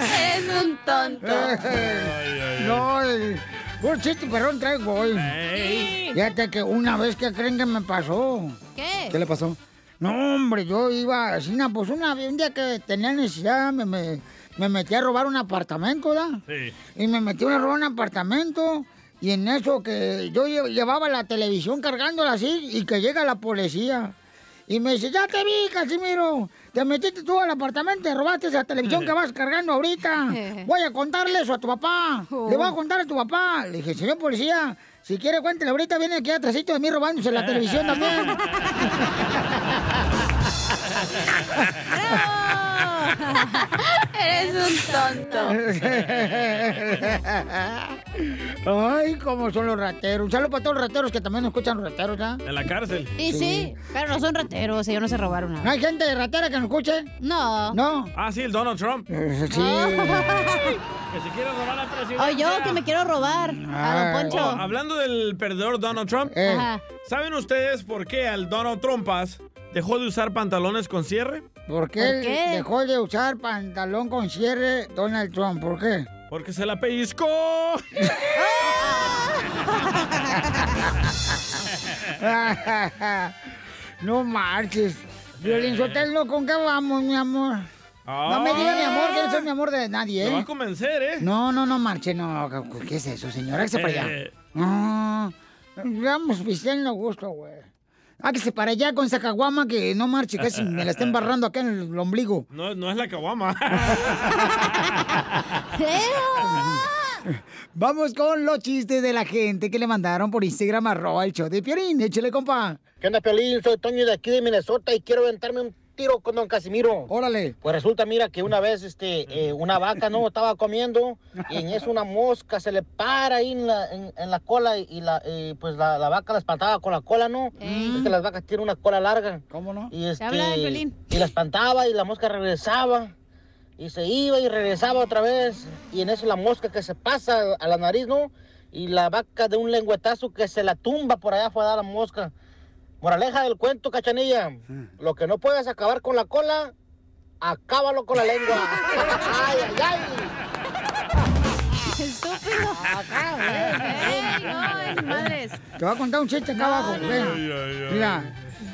Speaker 8: Eres un tonto.
Speaker 2: no, el- un chiste perrón traigo hoy. Fíjate que una vez que creen que me pasó.
Speaker 8: ¿Qué?
Speaker 2: ¿Qué le pasó? No, hombre, yo iba así, pues una, un día que tenía necesidad, me, me, me metí a robar un apartamento, ¿verdad?
Speaker 1: Sí.
Speaker 2: Y me metí a robar un apartamento. Y en eso que yo lle- llevaba la televisión cargándola así y que llega la policía. Y me dice, ya te vi, Casimiro. Te metiste tú al apartamento y robaste esa televisión que vas cargando ahorita. Voy a contarle eso a tu papá. Le voy a contar a tu papá. Le dije, señor policía, si quiere cuéntele ahorita, viene aquí atrásito de mí robándose la televisión también.
Speaker 8: Eres un tonto.
Speaker 2: Ay, cómo son los rateros. Un saludo para todos los rateros que también nos escuchan los rateros, ¿ah?
Speaker 1: En la cárcel.
Speaker 8: Y sí, pero no son rateros, ellos no se robaron nada.
Speaker 2: ¿No hay gente de ratera que nos escuche?
Speaker 8: No.
Speaker 2: No.
Speaker 1: Ah, sí, el Donald Trump.
Speaker 2: Sí.
Speaker 1: Que se quiere robar la presidencia.
Speaker 8: O yo que me quiero robar a Don Poncho.
Speaker 1: Oh, hablando del perdedor Donald Trump,
Speaker 2: Eh.
Speaker 1: ¿saben ustedes por qué al Donald Trumpas dejó de usar pantalones con cierre?
Speaker 2: ¿Por qué,
Speaker 8: ¿Por qué?
Speaker 2: dejó de usar pantalón con cierre Donald Trump? ¿Por qué?
Speaker 1: Porque se la pellizcó.
Speaker 2: no marches. Violín Sotelo, ¿con qué vamos, mi amor? No me diga mi amor, que no soy mi amor de nadie,
Speaker 1: Te va
Speaker 2: ¿eh?
Speaker 1: a convencer, ¿eh?
Speaker 2: No, no, no marche, no. ¿Qué es eso, señora? Hágase para allá.
Speaker 1: Eh,
Speaker 2: No, vamos pisteando gusto, güey. Hágase para allá con esa caguama que no marche, casi me la está embarrando acá en el ombligo.
Speaker 1: no, no es la caguama.
Speaker 2: Vamos con los chistes de la gente que le mandaron por Instagram, arroba el show de Piolín. Échale, compa.
Speaker 15: ¿Qué onda, Piolín? Soy Toño de aquí de Minnesota y quiero aventarme un tiro con don Casimiro.
Speaker 2: Órale.
Speaker 15: Pues resulta, mira, que una vez este, eh, una vaca, ¿no? Estaba comiendo y en eso una mosca se le para ahí en la, en, en la cola y, la, eh, pues la, la vaca la espantaba con la cola, ¿no? Es que las vacas tienen una cola larga.
Speaker 2: ¿Cómo no?
Speaker 15: Y, este,
Speaker 8: habla de
Speaker 15: y la espantaba y la mosca regresaba. Y se iba y regresaba otra vez. Y en eso la mosca que se pasa a la nariz, ¿no? Y la vaca de un lengüetazo que se la tumba por allá fue a dar la mosca. Moraleja del cuento, cachanilla. Lo que no puedes acabar con la cola, acábalo con la lengua. ay, ay, ay.
Speaker 8: Estúpido. Ey, no, es madres.
Speaker 2: Te voy a contar un chiste acá abajo. ven. Mira.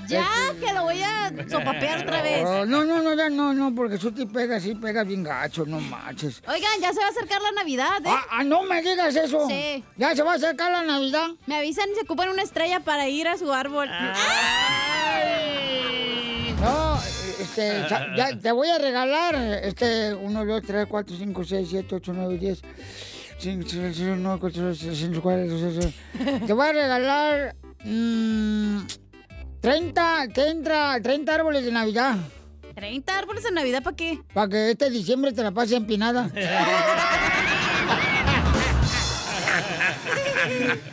Speaker 8: Ya, que lo voy a sopapear otra vez.
Speaker 2: Oh, no, no, no, ya no, no, porque tú te pegas, sí, pegas bien gacho, no manches.
Speaker 8: Oigan, ya se va a acercar la Navidad, ¿eh?
Speaker 2: Ah, ah, no me digas eso.
Speaker 8: Sí.
Speaker 2: Ya se va a acercar la Navidad.
Speaker 8: Me avisan y se ocupan una estrella para ir a su árbol.
Speaker 2: No, este, ya te voy a regalar, este, 1, 2, 3, 4, 5, 6, 7, 8, 9, 10. 5, 6, 7, 9, 4, 5, 4, 6, Te voy a regalar mm, 30, que entra, 30 árboles de Navidad.
Speaker 8: 30 árboles de Navidad, ¿para qué?
Speaker 2: Para que este diciembre te la pases empinada.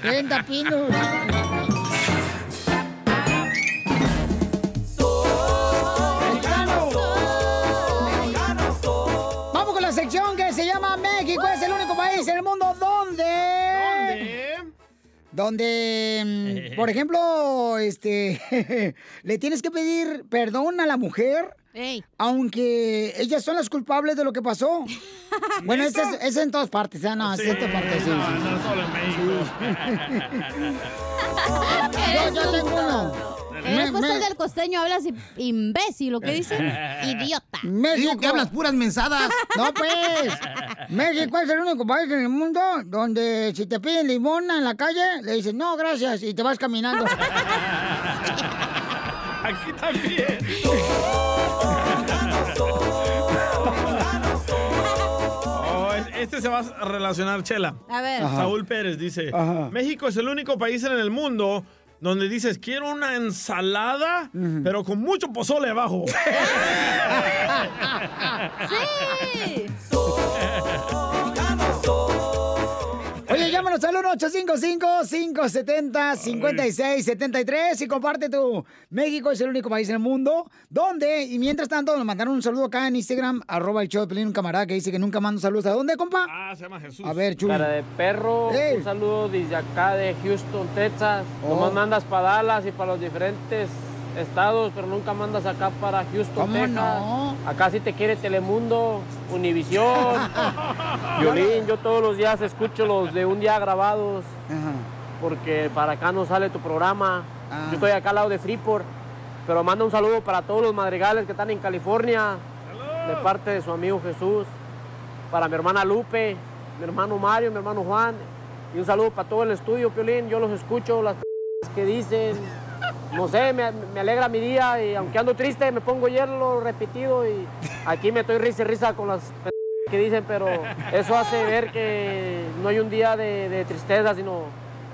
Speaker 2: 30 pinos. Vamos con la sección que se llama México es el único país en el mundo donde... Donde, mm, por ejemplo, este, le tienes que pedir perdón a la mujer, aunque ellas son las culpables de lo que pasó. bueno, eso es, es en todas partes, ¿eh? no, es en todas partes. sí,
Speaker 1: No,
Speaker 2: sí,
Speaker 1: no solo en México.
Speaker 2: Yo, yo tengo uno.
Speaker 8: Eh,
Speaker 2: Me-
Speaker 8: Después
Speaker 2: me-
Speaker 8: el del costeño hablas imbécil, ¿lo que dice? Idiota.
Speaker 2: México.
Speaker 32: que hablas puras mensadas.
Speaker 2: No, pues. México es el único país en el mundo donde si te piden limón en la calle, le dices, no, gracias, y te vas caminando.
Speaker 1: Aquí también. Oh, es- este se va a relacionar, Chela.
Speaker 8: A ver. Ajá.
Speaker 1: Saúl Pérez dice,
Speaker 8: Ajá.
Speaker 1: México es el único país en el mundo donde dices, quiero una ensalada, pero con mucho pozole abajo.
Speaker 8: ¡Sí!
Speaker 2: Llámanos al 1-855-570-5673 y comparte tu México es el único país en el mundo donde, y mientras tanto, nos mandaron un saludo acá en Instagram, arroba el show de Pelín, un camarada que dice que nunca manda saludos. ¿A dónde, compa?
Speaker 1: Ah, se llama Jesús.
Speaker 2: A ver, Chuy.
Speaker 33: Cara de perro,
Speaker 2: Ey.
Speaker 33: un saludo desde acá de Houston, Texas.
Speaker 2: Oh.
Speaker 33: Nomás mandas para Dallas y para los diferentes estados, pero nunca mandas acá para Houston,
Speaker 2: ¿Cómo
Speaker 33: Texas.
Speaker 2: no?
Speaker 33: Acá sí te quiere Telemundo, Univisión, Violín. Yo todos los días escucho los de un día grabados, porque para acá no sale tu programa.
Speaker 2: Ah.
Speaker 33: Yo estoy acá al lado de Freeport, pero manda un saludo para todos los madrigales que están en California, de parte de su amigo Jesús para mi hermana Lupe, mi hermano Mario, mi hermano Juan. Y un saludo para todo el estudio, Piolín. Yo los escucho, las que dicen. No sé, me, me alegra mi día y aunque ando triste me pongo hielo repetido y aquí me estoy risa y risa con las que dicen, pero eso hace ver que no hay un día de, de tristeza, sino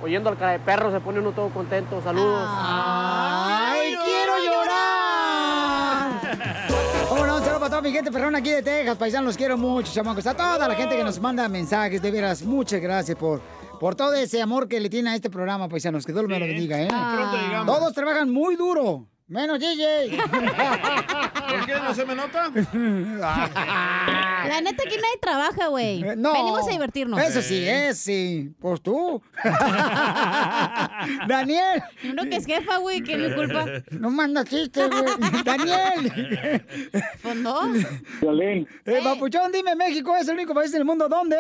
Speaker 33: oyendo al cara de perro se pone uno todo contento. Saludos.
Speaker 2: ¡Ay, quiero llorar! ¿Cómo no? Un saludo para toda mi gente perrona aquí de Texas, paisanos, los quiero mucho, chamacos. A toda la gente que nos manda mensajes, de veras, muchas gracias por, por todo ese amor que le tiene a este programa, paisanos. Que Dios me lo bendiga, ¿eh?
Speaker 1: llegamos.
Speaker 2: Todos trabajan muy duro, menos DJ.
Speaker 1: ¿Por qué no se me nota?
Speaker 8: La neta aquí nadie trabaja, güey.
Speaker 2: Eh, No.
Speaker 8: Venimos a divertirnos.
Speaker 2: Eso sí, es sí. Pues tú. Daniel.
Speaker 8: Uno que es jefa, güey, que es mi culpa.
Speaker 2: No manda chistes, güey. Daniel.
Speaker 8: Pues no.
Speaker 2: Eh, Papuchón, dime, México es el único país del mundo donde.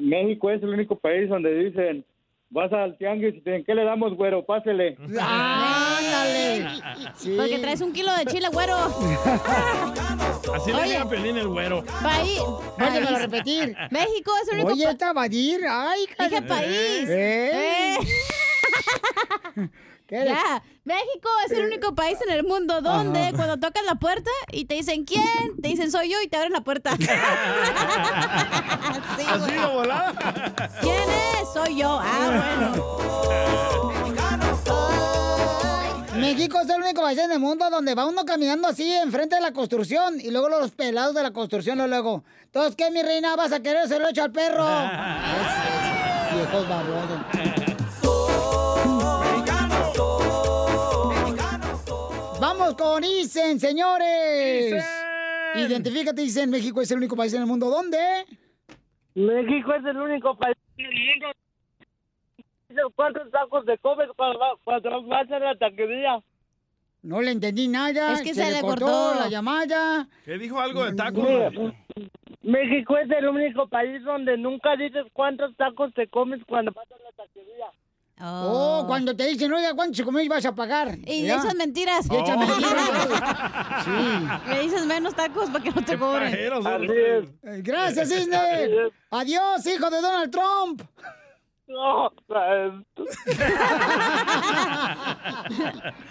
Speaker 34: México es el único país donde dicen, vas al tianguis y te dicen, ¿qué le damos, güero? Pásele.
Speaker 2: ¡Ándale!
Speaker 8: Porque traes un kilo de chile, güero.
Speaker 1: Así le
Speaker 8: Oye.
Speaker 1: diga Pelín el güero.
Speaker 8: País.
Speaker 2: Vuélvemelo a repetir.
Speaker 8: México es el único
Speaker 2: Oye,
Speaker 8: pa-
Speaker 2: esta Badir, ay,
Speaker 8: Dije país.
Speaker 2: ¿Eh?
Speaker 8: Eh. Ya, México es el único país en el mundo donde
Speaker 2: Ajá.
Speaker 8: cuando tocas la puerta y te dicen ¿quién? Te dicen soy yo y te abren la puerta. Sí,
Speaker 1: Así de volada.
Speaker 8: ¿Quién es? Soy yo. Ah,
Speaker 2: México es el único país en el mundo donde va uno caminando así enfrente de la construcción y luego los pelados de la construcción luego, luego. Entonces, ¿qué, mi reina? ¿Vas a querer se lo echo al perro? Es- es- viejos babosos. Vamos con Isen, señores. Identifícate, Isen. México es el único país en el mundo. ¿Dónde?
Speaker 35: México es el único país en el mundo. ¿Cuántos tacos te comes cuando, va- cuando vas a la taquería?
Speaker 2: No le entendí nada.
Speaker 35: Es que se le cortó.
Speaker 2: la llamada.
Speaker 1: ¿Qué dijo algo de tacos?
Speaker 35: Mira, México es el único país donde nunca dices cuántos tacos te comes cuando vas a la taquería.
Speaker 2: Oh, cuando te dicen, oiga, ¿cuántos se comió y vas a pagar?
Speaker 8: Y le mentiras.
Speaker 2: Y
Speaker 8: Oh.
Speaker 2: mentiras. Sí.
Speaker 8: Le dices menos tacos para que no te cobren.
Speaker 2: Eh, Gracias, Cisne. Adiós, hijo de Donald Trump.
Speaker 35: No,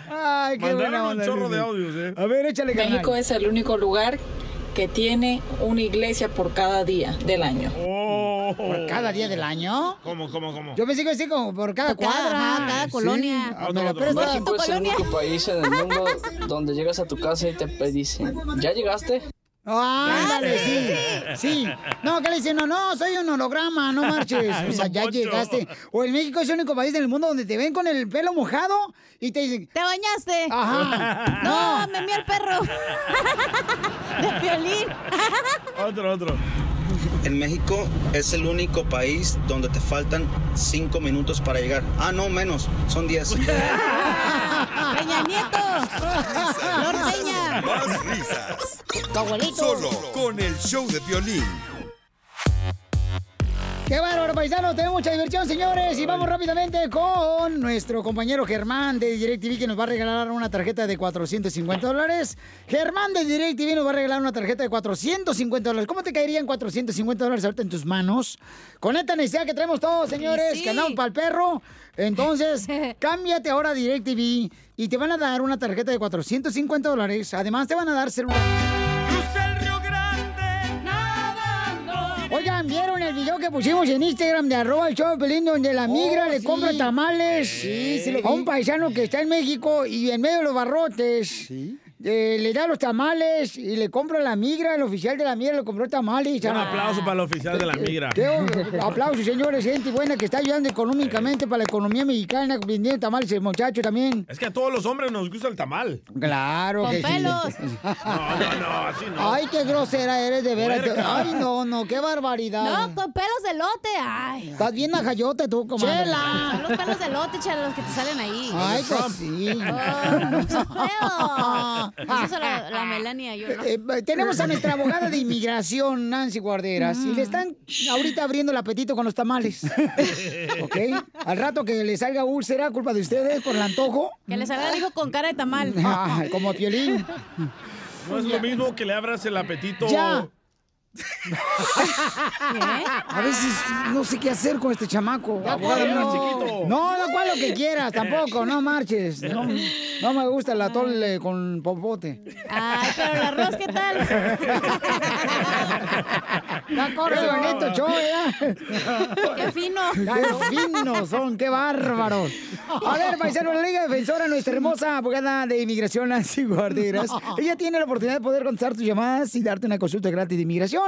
Speaker 2: Ay, qué
Speaker 1: Mandaron
Speaker 2: buena
Speaker 1: un
Speaker 2: onda,
Speaker 1: chorro
Speaker 2: Cisne.
Speaker 1: de audios, ¿eh?
Speaker 2: A ver, échale.
Speaker 36: México es el único lugar que tiene una iglesia por cada día del año.
Speaker 2: ¿Por cada día del año?
Speaker 1: ¿Cómo, cómo, cómo?
Speaker 2: Yo pensé que así como por cada cuadra.
Speaker 8: ajá, cada
Speaker 2: Sí.
Speaker 8: colonia.
Speaker 2: Ah, ¿me la prestas?
Speaker 37: México es el único país en el mundo donde llegas a tu casa y te dicen, ¿ya llegaste?
Speaker 2: Ah, ándale, sí. Sí. No, ¿qué le dicen? No, no, soy un holograma, no marches. O sea, ya llegaste. O en México es el único país en el mundo donde te ven con el pelo mojado y te dicen...
Speaker 8: ¿Te bañaste?
Speaker 2: Ajá.
Speaker 8: No, me mía el perro. De violín.
Speaker 1: Otro, otro.
Speaker 38: En México es el único país donde te faltan cinco minutos para llegar. Ah, no, menos, son 10.
Speaker 8: Peña Nieto.
Speaker 3: Más risas.
Speaker 2: Tu abuelito.
Speaker 3: Solo con el show de violín.
Speaker 2: ¡Qué bárbaro, paisanos! Tenemos mucha diversión, señores. Y vamos rápidamente con nuestro compañero Germán de DirecTV que nos va a regalar una tarjeta de 450 dólares. Germán de DirecTV nos va a regalar una tarjeta de 450 dólares. ¿Cómo te caerían 450 dólares ahorita en tus manos? Con esta necesidad que traemos todos, señores,
Speaker 8: sí.
Speaker 2: que andamos para el perro. Entonces, cámbiate ahora a DirecTV y te van a dar una tarjeta de 450 dólares. Además, te van a dar celular. El video que pusimos en Instagram de arroba el show Pelín donde la migra
Speaker 8: Oh,
Speaker 2: le
Speaker 8: sí.
Speaker 2: compra tamales
Speaker 8: Sí, sí lo
Speaker 2: a un paisano que está en México y en medio de los barrotes eh, le da los tamales y le compra la migra, el oficial de la migra le compró tamales.
Speaker 1: Un aplauso para el oficial de la migra.
Speaker 2: Qué o- aplausos, señores, gente buena que está ayudando económicamente para la economía mexicana, vendiendo tamales el muchacho también.
Speaker 1: Es que a todos los hombres nos gusta el tamal.
Speaker 2: Claro
Speaker 8: Con
Speaker 2: que sí.
Speaker 8: pelos.
Speaker 1: No, no, no, así no.
Speaker 2: Ay, qué grosera eres de veras. Ay, no, no, qué barbaridad.
Speaker 8: No, con pelos de lote. Ay.
Speaker 2: Estás bien najayote tú, comadre.
Speaker 8: Son los pelos de lote, chela, los que te salen ahí.
Speaker 2: Ay, pues sí.
Speaker 8: Oh, son feos. Eso es la, la Melania, yo no.
Speaker 2: Eh, eh, tenemos a nuestra abogada de inmigración, Nancy Guarderas, y
Speaker 8: Mm.
Speaker 2: le están ahorita abriendo el apetito con los tamales. ¿Ok? Al rato que le salga úlcera, culpa de ustedes por el antojo.
Speaker 8: Que le salga el hijo con cara de tamal.
Speaker 2: Ah, como a Piolín.
Speaker 1: No es lo mismo que le abras el apetito.
Speaker 2: Ya. A veces no sé qué hacer con este chamaco.
Speaker 1: Ya,
Speaker 2: Abogada, no.
Speaker 1: chiquito.
Speaker 2: no, no, cual lo que quieras, tampoco, no marches. No, no me gusta el atole con popote.
Speaker 8: Ay, pero el arroz, ¿qué tal?
Speaker 2: Ya corre, bonito, show, ¿eh?
Speaker 8: Qué fino.
Speaker 2: ¡Qué finos son! ¡Qué bárbaros! A ver, paisano, la Liga Defensora, nuestra hermosa abogada de inmigración, Nancy Guarderas. Ella tiene la oportunidad de poder contestar tus llamadas y darte una consulta gratis de inmigración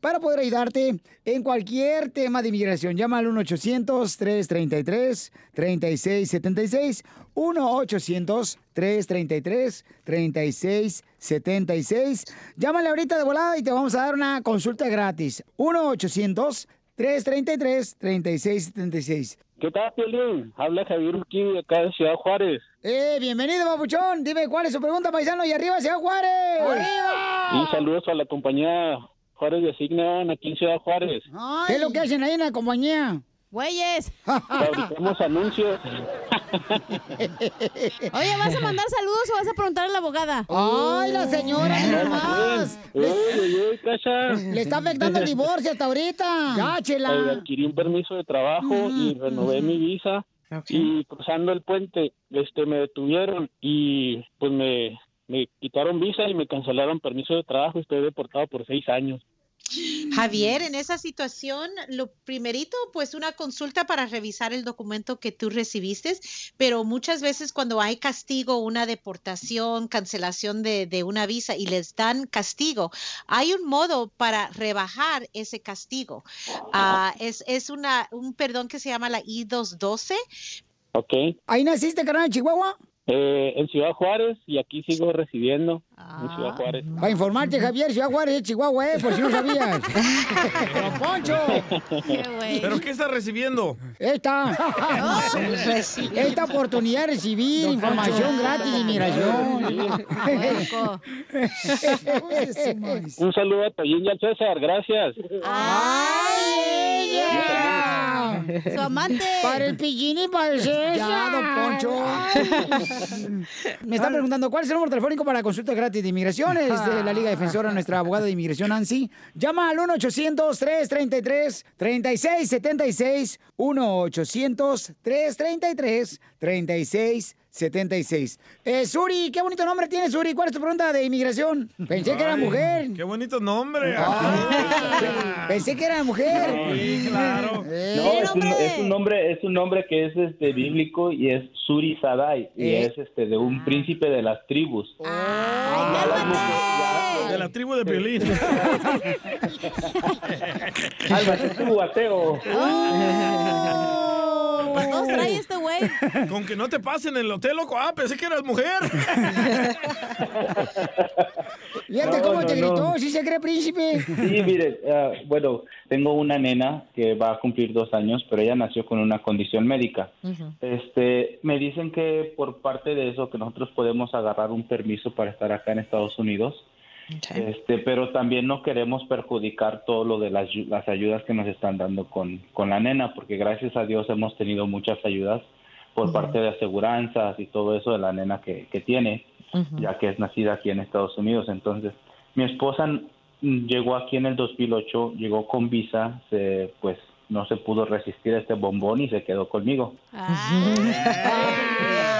Speaker 2: para poder ayudarte en cualquier tema de inmigración. Llama al 1-800-333-3676. 1-800-333-3676. Llámale ahorita de volada y te vamos a dar una consulta gratis. 1-800-333-3676.
Speaker 34: ¿Qué tal, Piolín? Habla Javier Urquí, acá de Ciudad Juárez.
Speaker 2: Eh, bienvenido, papuchón. Dime cuál es su pregunta, paisano. Y arriba, Ciudad Juárez. ¡Arriba!
Speaker 34: Y saludos a la compañía Juárez de Signeon, aquí en Ciudad Juárez.
Speaker 2: ¿Qué es lo que hacen ahí en la compañía?
Speaker 8: Güeyes.
Speaker 34: Fabricamos anuncios.
Speaker 8: Oye, ¿vas a mandar saludos o vas a preguntar a la abogada?
Speaker 2: ¡Ay, la señora, mira nomás!
Speaker 34: Uy, uy, uy, casa.
Speaker 2: Le está afectando el divorcio hasta ahorita. Ya,
Speaker 34: Eh. Adquirí un permiso de trabajo y renové mi visa.
Speaker 39: y cruzando el puente este me detuvieron y pues me, me quitaron visa y me cancelaron permiso de trabajo y estoy deportado por seis años.
Speaker 40: Javier, en esa situación, lo primerito, pues una consulta para revisar el documento que tú recibiste, pero muchas veces cuando hay castigo, una deportación, cancelación de, de una visa y les dan castigo, hay un modo para rebajar ese castigo. Ah, es es una, un perdón que se llama la I-212.
Speaker 39: Ok.
Speaker 2: ¿Ahí naciste, carnal, en Chihuahua?
Speaker 39: Eh, en Ciudad Juárez y aquí sigo residiendo en Ciudad Juárez.
Speaker 2: Para informarte, Javier, Ciudad Juárez es Chihuahua, eh, por si no sabías. Don Poncho.
Speaker 1: ¿Pero qué está recibiendo?
Speaker 2: Esta. Esta oportunidad de recibir información gratis de inmigración.
Speaker 39: Un saludo a Toyín y al César, gracias.
Speaker 2: ¡Ay, ella!
Speaker 8: Su amante.
Speaker 2: Para el pillín y para el César. Ya, don Poncho. Me están preguntando cuál es el número telefónico para consulta gratis de inmigración. Es de la Liga Defensora, nuestra abogada de inmigración, Nancy. Llama al 1-800-333-3676. 1-800-333-3676. Eh, Suri, qué bonito nombre tiene Suri. ¿Cuál es tu pregunta de inmigración? Pensé que era
Speaker 1: Ay,
Speaker 2: mujer.
Speaker 1: Qué bonito nombre.
Speaker 2: Pensé que era mujer.
Speaker 1: Sí, claro.
Speaker 2: Eh,
Speaker 41: No, es un, es un nombre, es un nombre que es este bíblico y es Suri Sadai y
Speaker 1: Eh.
Speaker 41: es este de un príncipe de las tribus.
Speaker 1: De la tribu de Piolín.
Speaker 41: Álvaro, tú, ateo.
Speaker 8: ¿Cuántos trae este güey?
Speaker 1: Con que no te pasen en el hotel, loco. Ah, pensé que eras mujer.
Speaker 2: Fíjate
Speaker 41: No,
Speaker 2: cómo
Speaker 41: no,
Speaker 2: te
Speaker 41: no.
Speaker 2: gritó, si se cree príncipe.
Speaker 41: Sí, mire, ah, bueno, tengo una nena que va a cumplir dos años, pero ella nació con una condición médica. Este, me dicen que por parte de eso que nosotros podemos agarrar un permiso para estar acá en Estados Unidos. Este, pero también no queremos perjudicar todo lo de las, las ayudas que nos están dando con, con la nena, porque gracias a Dios hemos tenido muchas ayudas por parte de aseguranzas y todo eso de la nena que, que tiene, ya que es nacida aquí en Estados Unidos. Entonces, mi esposa llegó aquí en el 2008, llegó con visa, se, pues no se pudo resistir a este bombón y se quedó conmigo.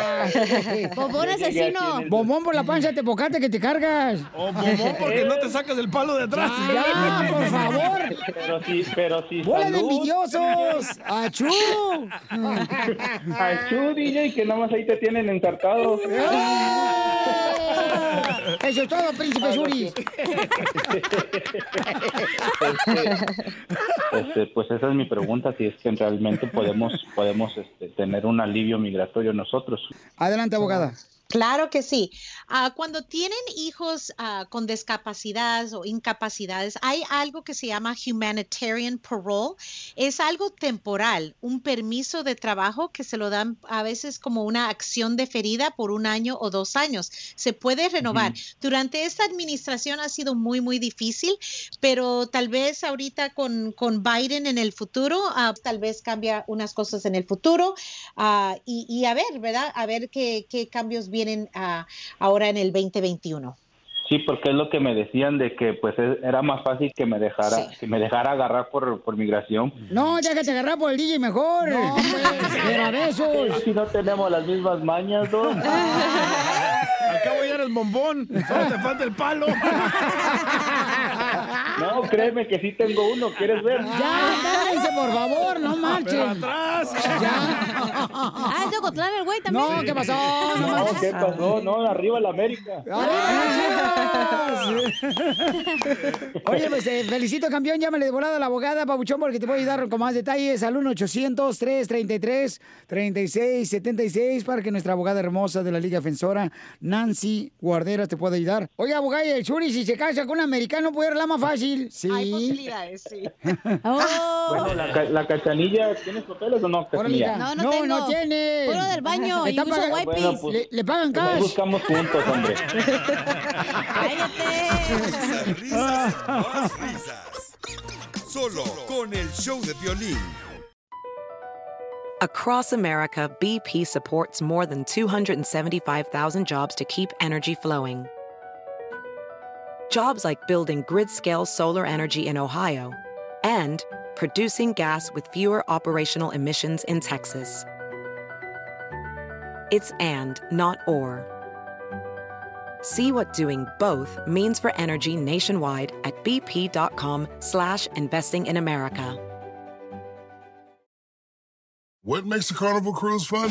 Speaker 8: Bombón asesino.
Speaker 2: Bombón por la panza de tepocate que te cargas.
Speaker 1: O bombón porque no te sacas el palo de atrás.
Speaker 2: Ya, por favor.
Speaker 41: Pero sí, pero sí.
Speaker 2: ¡Bola de envidiosos! ¡Achú!
Speaker 41: Achú, DJ, que nada más ahí te tienen ensartado.
Speaker 2: Eso es todo, príncipe Suri.
Speaker 41: Este, pues esa es mi pregunta, si es que realmente podemos, podemos este, tener un alivio migratorio nosotros.
Speaker 2: Adelante, abogada.
Speaker 40: Claro que sí. Ah, cuando tienen hijos ah, con discapacidades o incapacidades, hay algo que se llama humanitarian parole. Es algo temporal, un permiso de trabajo que se lo dan a veces como una acción deferida por un año o dos años. Se puede renovar. Durante esta administración ha sido muy, muy difícil, pero tal vez ahorita con, con Biden en el futuro, ah, tal vez cambia unas cosas en el futuro y, y a ver, ¿verdad? A ver qué, qué cambios vienen ah, ahora en el 2021.
Speaker 41: Sí, porque es lo que me decían de que pues es- era más fácil que me dejara, que me dejara agarrar por, por migración.
Speaker 2: No, déjate agarrar por el DJ mejor. No, pues, pero.
Speaker 41: Si no tenemos las mismas mañas, ¿no?
Speaker 1: Al cabo ya eres bombón. Solo te falta el palo.
Speaker 41: No, créeme que sí tengo uno, ¿quieres ver?
Speaker 2: Ya, cállense, por favor, no marchen.
Speaker 1: atrás.
Speaker 8: Ah, es de Ocotlán el güey también.
Speaker 2: No, ¿qué pasó? No,
Speaker 41: No,
Speaker 2: marches.
Speaker 41: ¿qué pasó? No, arriba la América.
Speaker 2: Oye, pues eh, felicito, campeón. Llámale de volada a la abogada, Pabuchón, porque te puede ayudar con más detalles al 1-800-333-3676 para que nuestra abogada hermosa de la Liga Defensora, Nancy Guarderas, te pueda ayudar. Oye, abogada, el Churi, si se casa con un americano, puede la más fácil. Sí.
Speaker 40: Hay posibilidades, sí. Oh.
Speaker 41: Bueno, la, la cachanilla, ¿tienes papeles o no, cachanilla?
Speaker 8: No, no,
Speaker 2: No,
Speaker 8: tengo.
Speaker 2: no tiene.
Speaker 8: Puro del baño y uso.
Speaker 41: Bueno, pues-
Speaker 2: le, le pagan
Speaker 41: Nos buscamos juntos, hombre.
Speaker 3: Risas, risas, más risas. Solo con el show de violín.
Speaker 42: Across America, BP supports more than 275,000 jobs to keep energy flowing. Jobs like building grid scale solar energy in Ohio and producing gas with fewer operational emissions in Texas.
Speaker 22: It's and, not or. See what doing both means for energy nationwide at bp.com slash investing in America.
Speaker 43: What makes a carnival cruise fun?